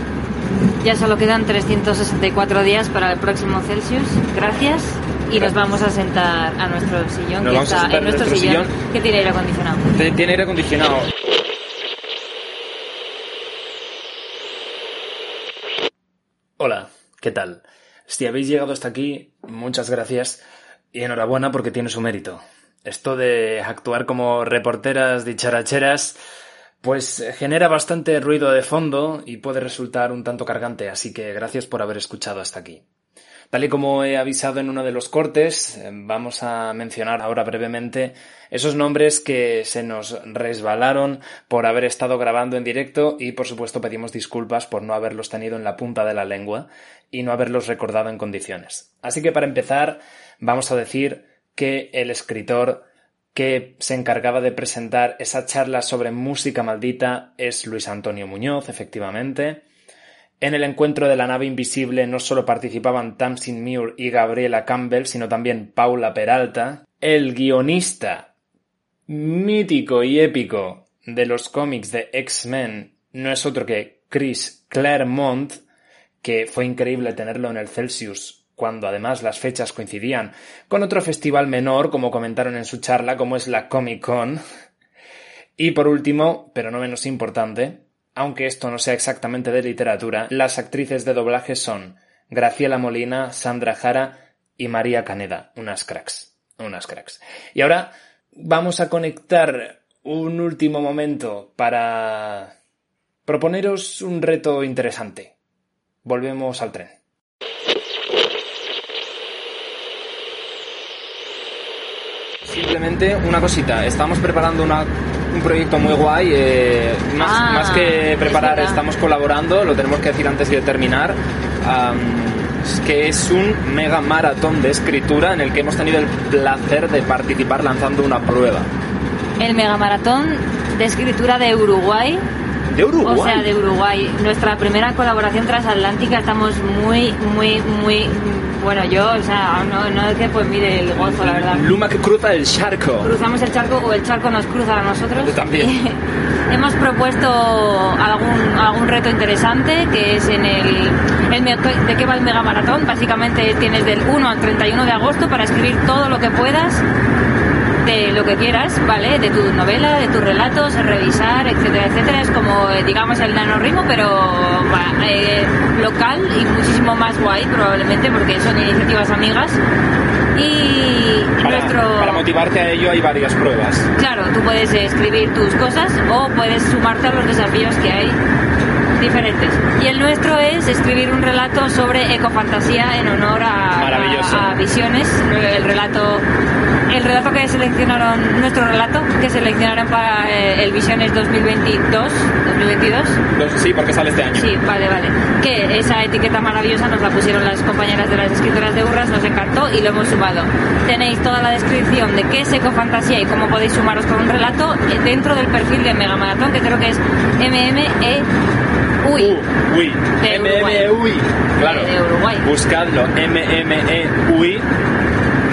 Ya solo quedan 364 días para el próximo Celsius. Gracias. Y nos vamos a sentar a nuestro sillón, Nos que está en nuestro, nuestro sillón, sillón. que tiene aire acondicionado. Tiene aire acondicionado. Hola, ¿qué tal? Si habéis llegado hasta aquí, muchas gracias y enhorabuena porque tiene su mérito. Esto de actuar como reporteras dicharacheras, pues genera bastante ruido de fondo y puede resultar un tanto cargante, así que gracias por haber escuchado hasta aquí. Tal y como he avisado en uno de los cortes, eh, vamos a mencionar ahora brevemente esos nombres que se nos resbalaron por haber estado grabando en directo y por supuesto pedimos disculpas por no haberlos tenido en la punta de la lengua y no haberlos recordado en condiciones. Así que para empezar vamos a decir que el escritor que se encargaba de presentar esa charla sobre música maldita es Luis Antonio Muñoz, efectivamente. En el encuentro de la nave invisible no solo participaban Tamsin Muir y Gabriela Campbell, sino también Paula Peralta. El guionista mítico y épico de los cómics de X-Men no es otro que Chris Claremont, que fue increíble tenerlo en el Celsius cuando además las fechas coincidían con otro festival menor, como comentaron en su charla, como es la Comic Con. Y por último, pero no menos importante, aunque esto no sea exactamente de literatura, las actrices de doblaje son Graciela Molina, Sandra Jara y María Caneda, unas cracks, unas cracks. Y ahora vamos a conectar un último momento para proponeros un reto interesante. Volvemos al tren. Simplemente una cosita, estamos preparando una un proyecto muy guay. eh, más, Ah, más que preparar, es estamos colaborando, lo tenemos que decir antes de terminar. que es un mega maratón de escritura en el que hemos tenido el placer de participar lanzando una prueba. El megamaratón de escritura de Uruguay. ¿De Uruguay? O sea, de Uruguay. Nuestra primera colaboración transatlántica. Estamos muy, muy, muy. Bueno, yo, o sea, no, no es que pues mire el gozo, la verdad. Luma que cruza el charco. Cruzamos el charco o el charco nos cruza a nosotros. Yo también. [laughs] Hemos propuesto algún, algún reto interesante que es en el, el ¿De qué va el megamaratón? Básicamente tienes del 1 al 31 de agosto para escribir todo lo que puedas de lo que quieras, ¿vale? De tu novela, de tus relatos, revisar, etcétera, etcétera. Es como, eh, digamos, el nanorritmo, pero eh, local y muchísimo más guay, probablemente, porque son iniciativas amigas. Y Para, nuestro... para motivarte a ello hay varias pruebas. Claro, tú puedes escribir tus cosas o puedes sumarte a los desafíos que hay diferentes. Y el nuestro es escribir un relato sobre ecofantasía en honor a, a- a Visiones, el relato el relato que seleccionaron, nuestro relato que seleccionaron para eh, el Visiones 2022, 2022. Los- sí, porque sale este año. Sí, vale, vale. Que esa etiqueta maravillosa nos la pusieron las compañeras de las escritoras de Urras, nos encantó y lo hemos sumado. Tenéis toda la descripción de qué es ecofantasía y cómo podéis sumaros con un relato eh, dentro del perfil de Mega Maratón, que creo que es MME Uy. Uy, De Uruguay. MMEUI. Claro. De- de Uruguay. Buscadlo, MMEUI.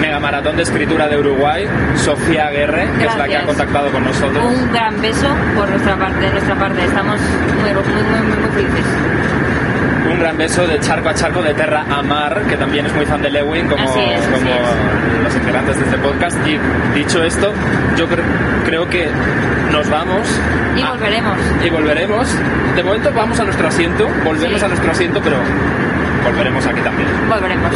Mega Maratón de Escritura de Uruguay, Sofía Guerre, que es la que ha contactado con nosotros. Un gran beso por nuestra parte, de nuestra parte. Estamos muy, muy, muy, muy, muy felices. Un gran beso de charco a charco de Terra a Mar, que también es muy fan de Lewin, como, es, como los integrantes de este podcast. Y dicho esto, yo cre- creo que nos vamos. Y a- volveremos. y volveremos. De momento vamos a nuestro asiento, volvemos Sí. a nuestro asiento, pero volveremos aquí también. Volveremos.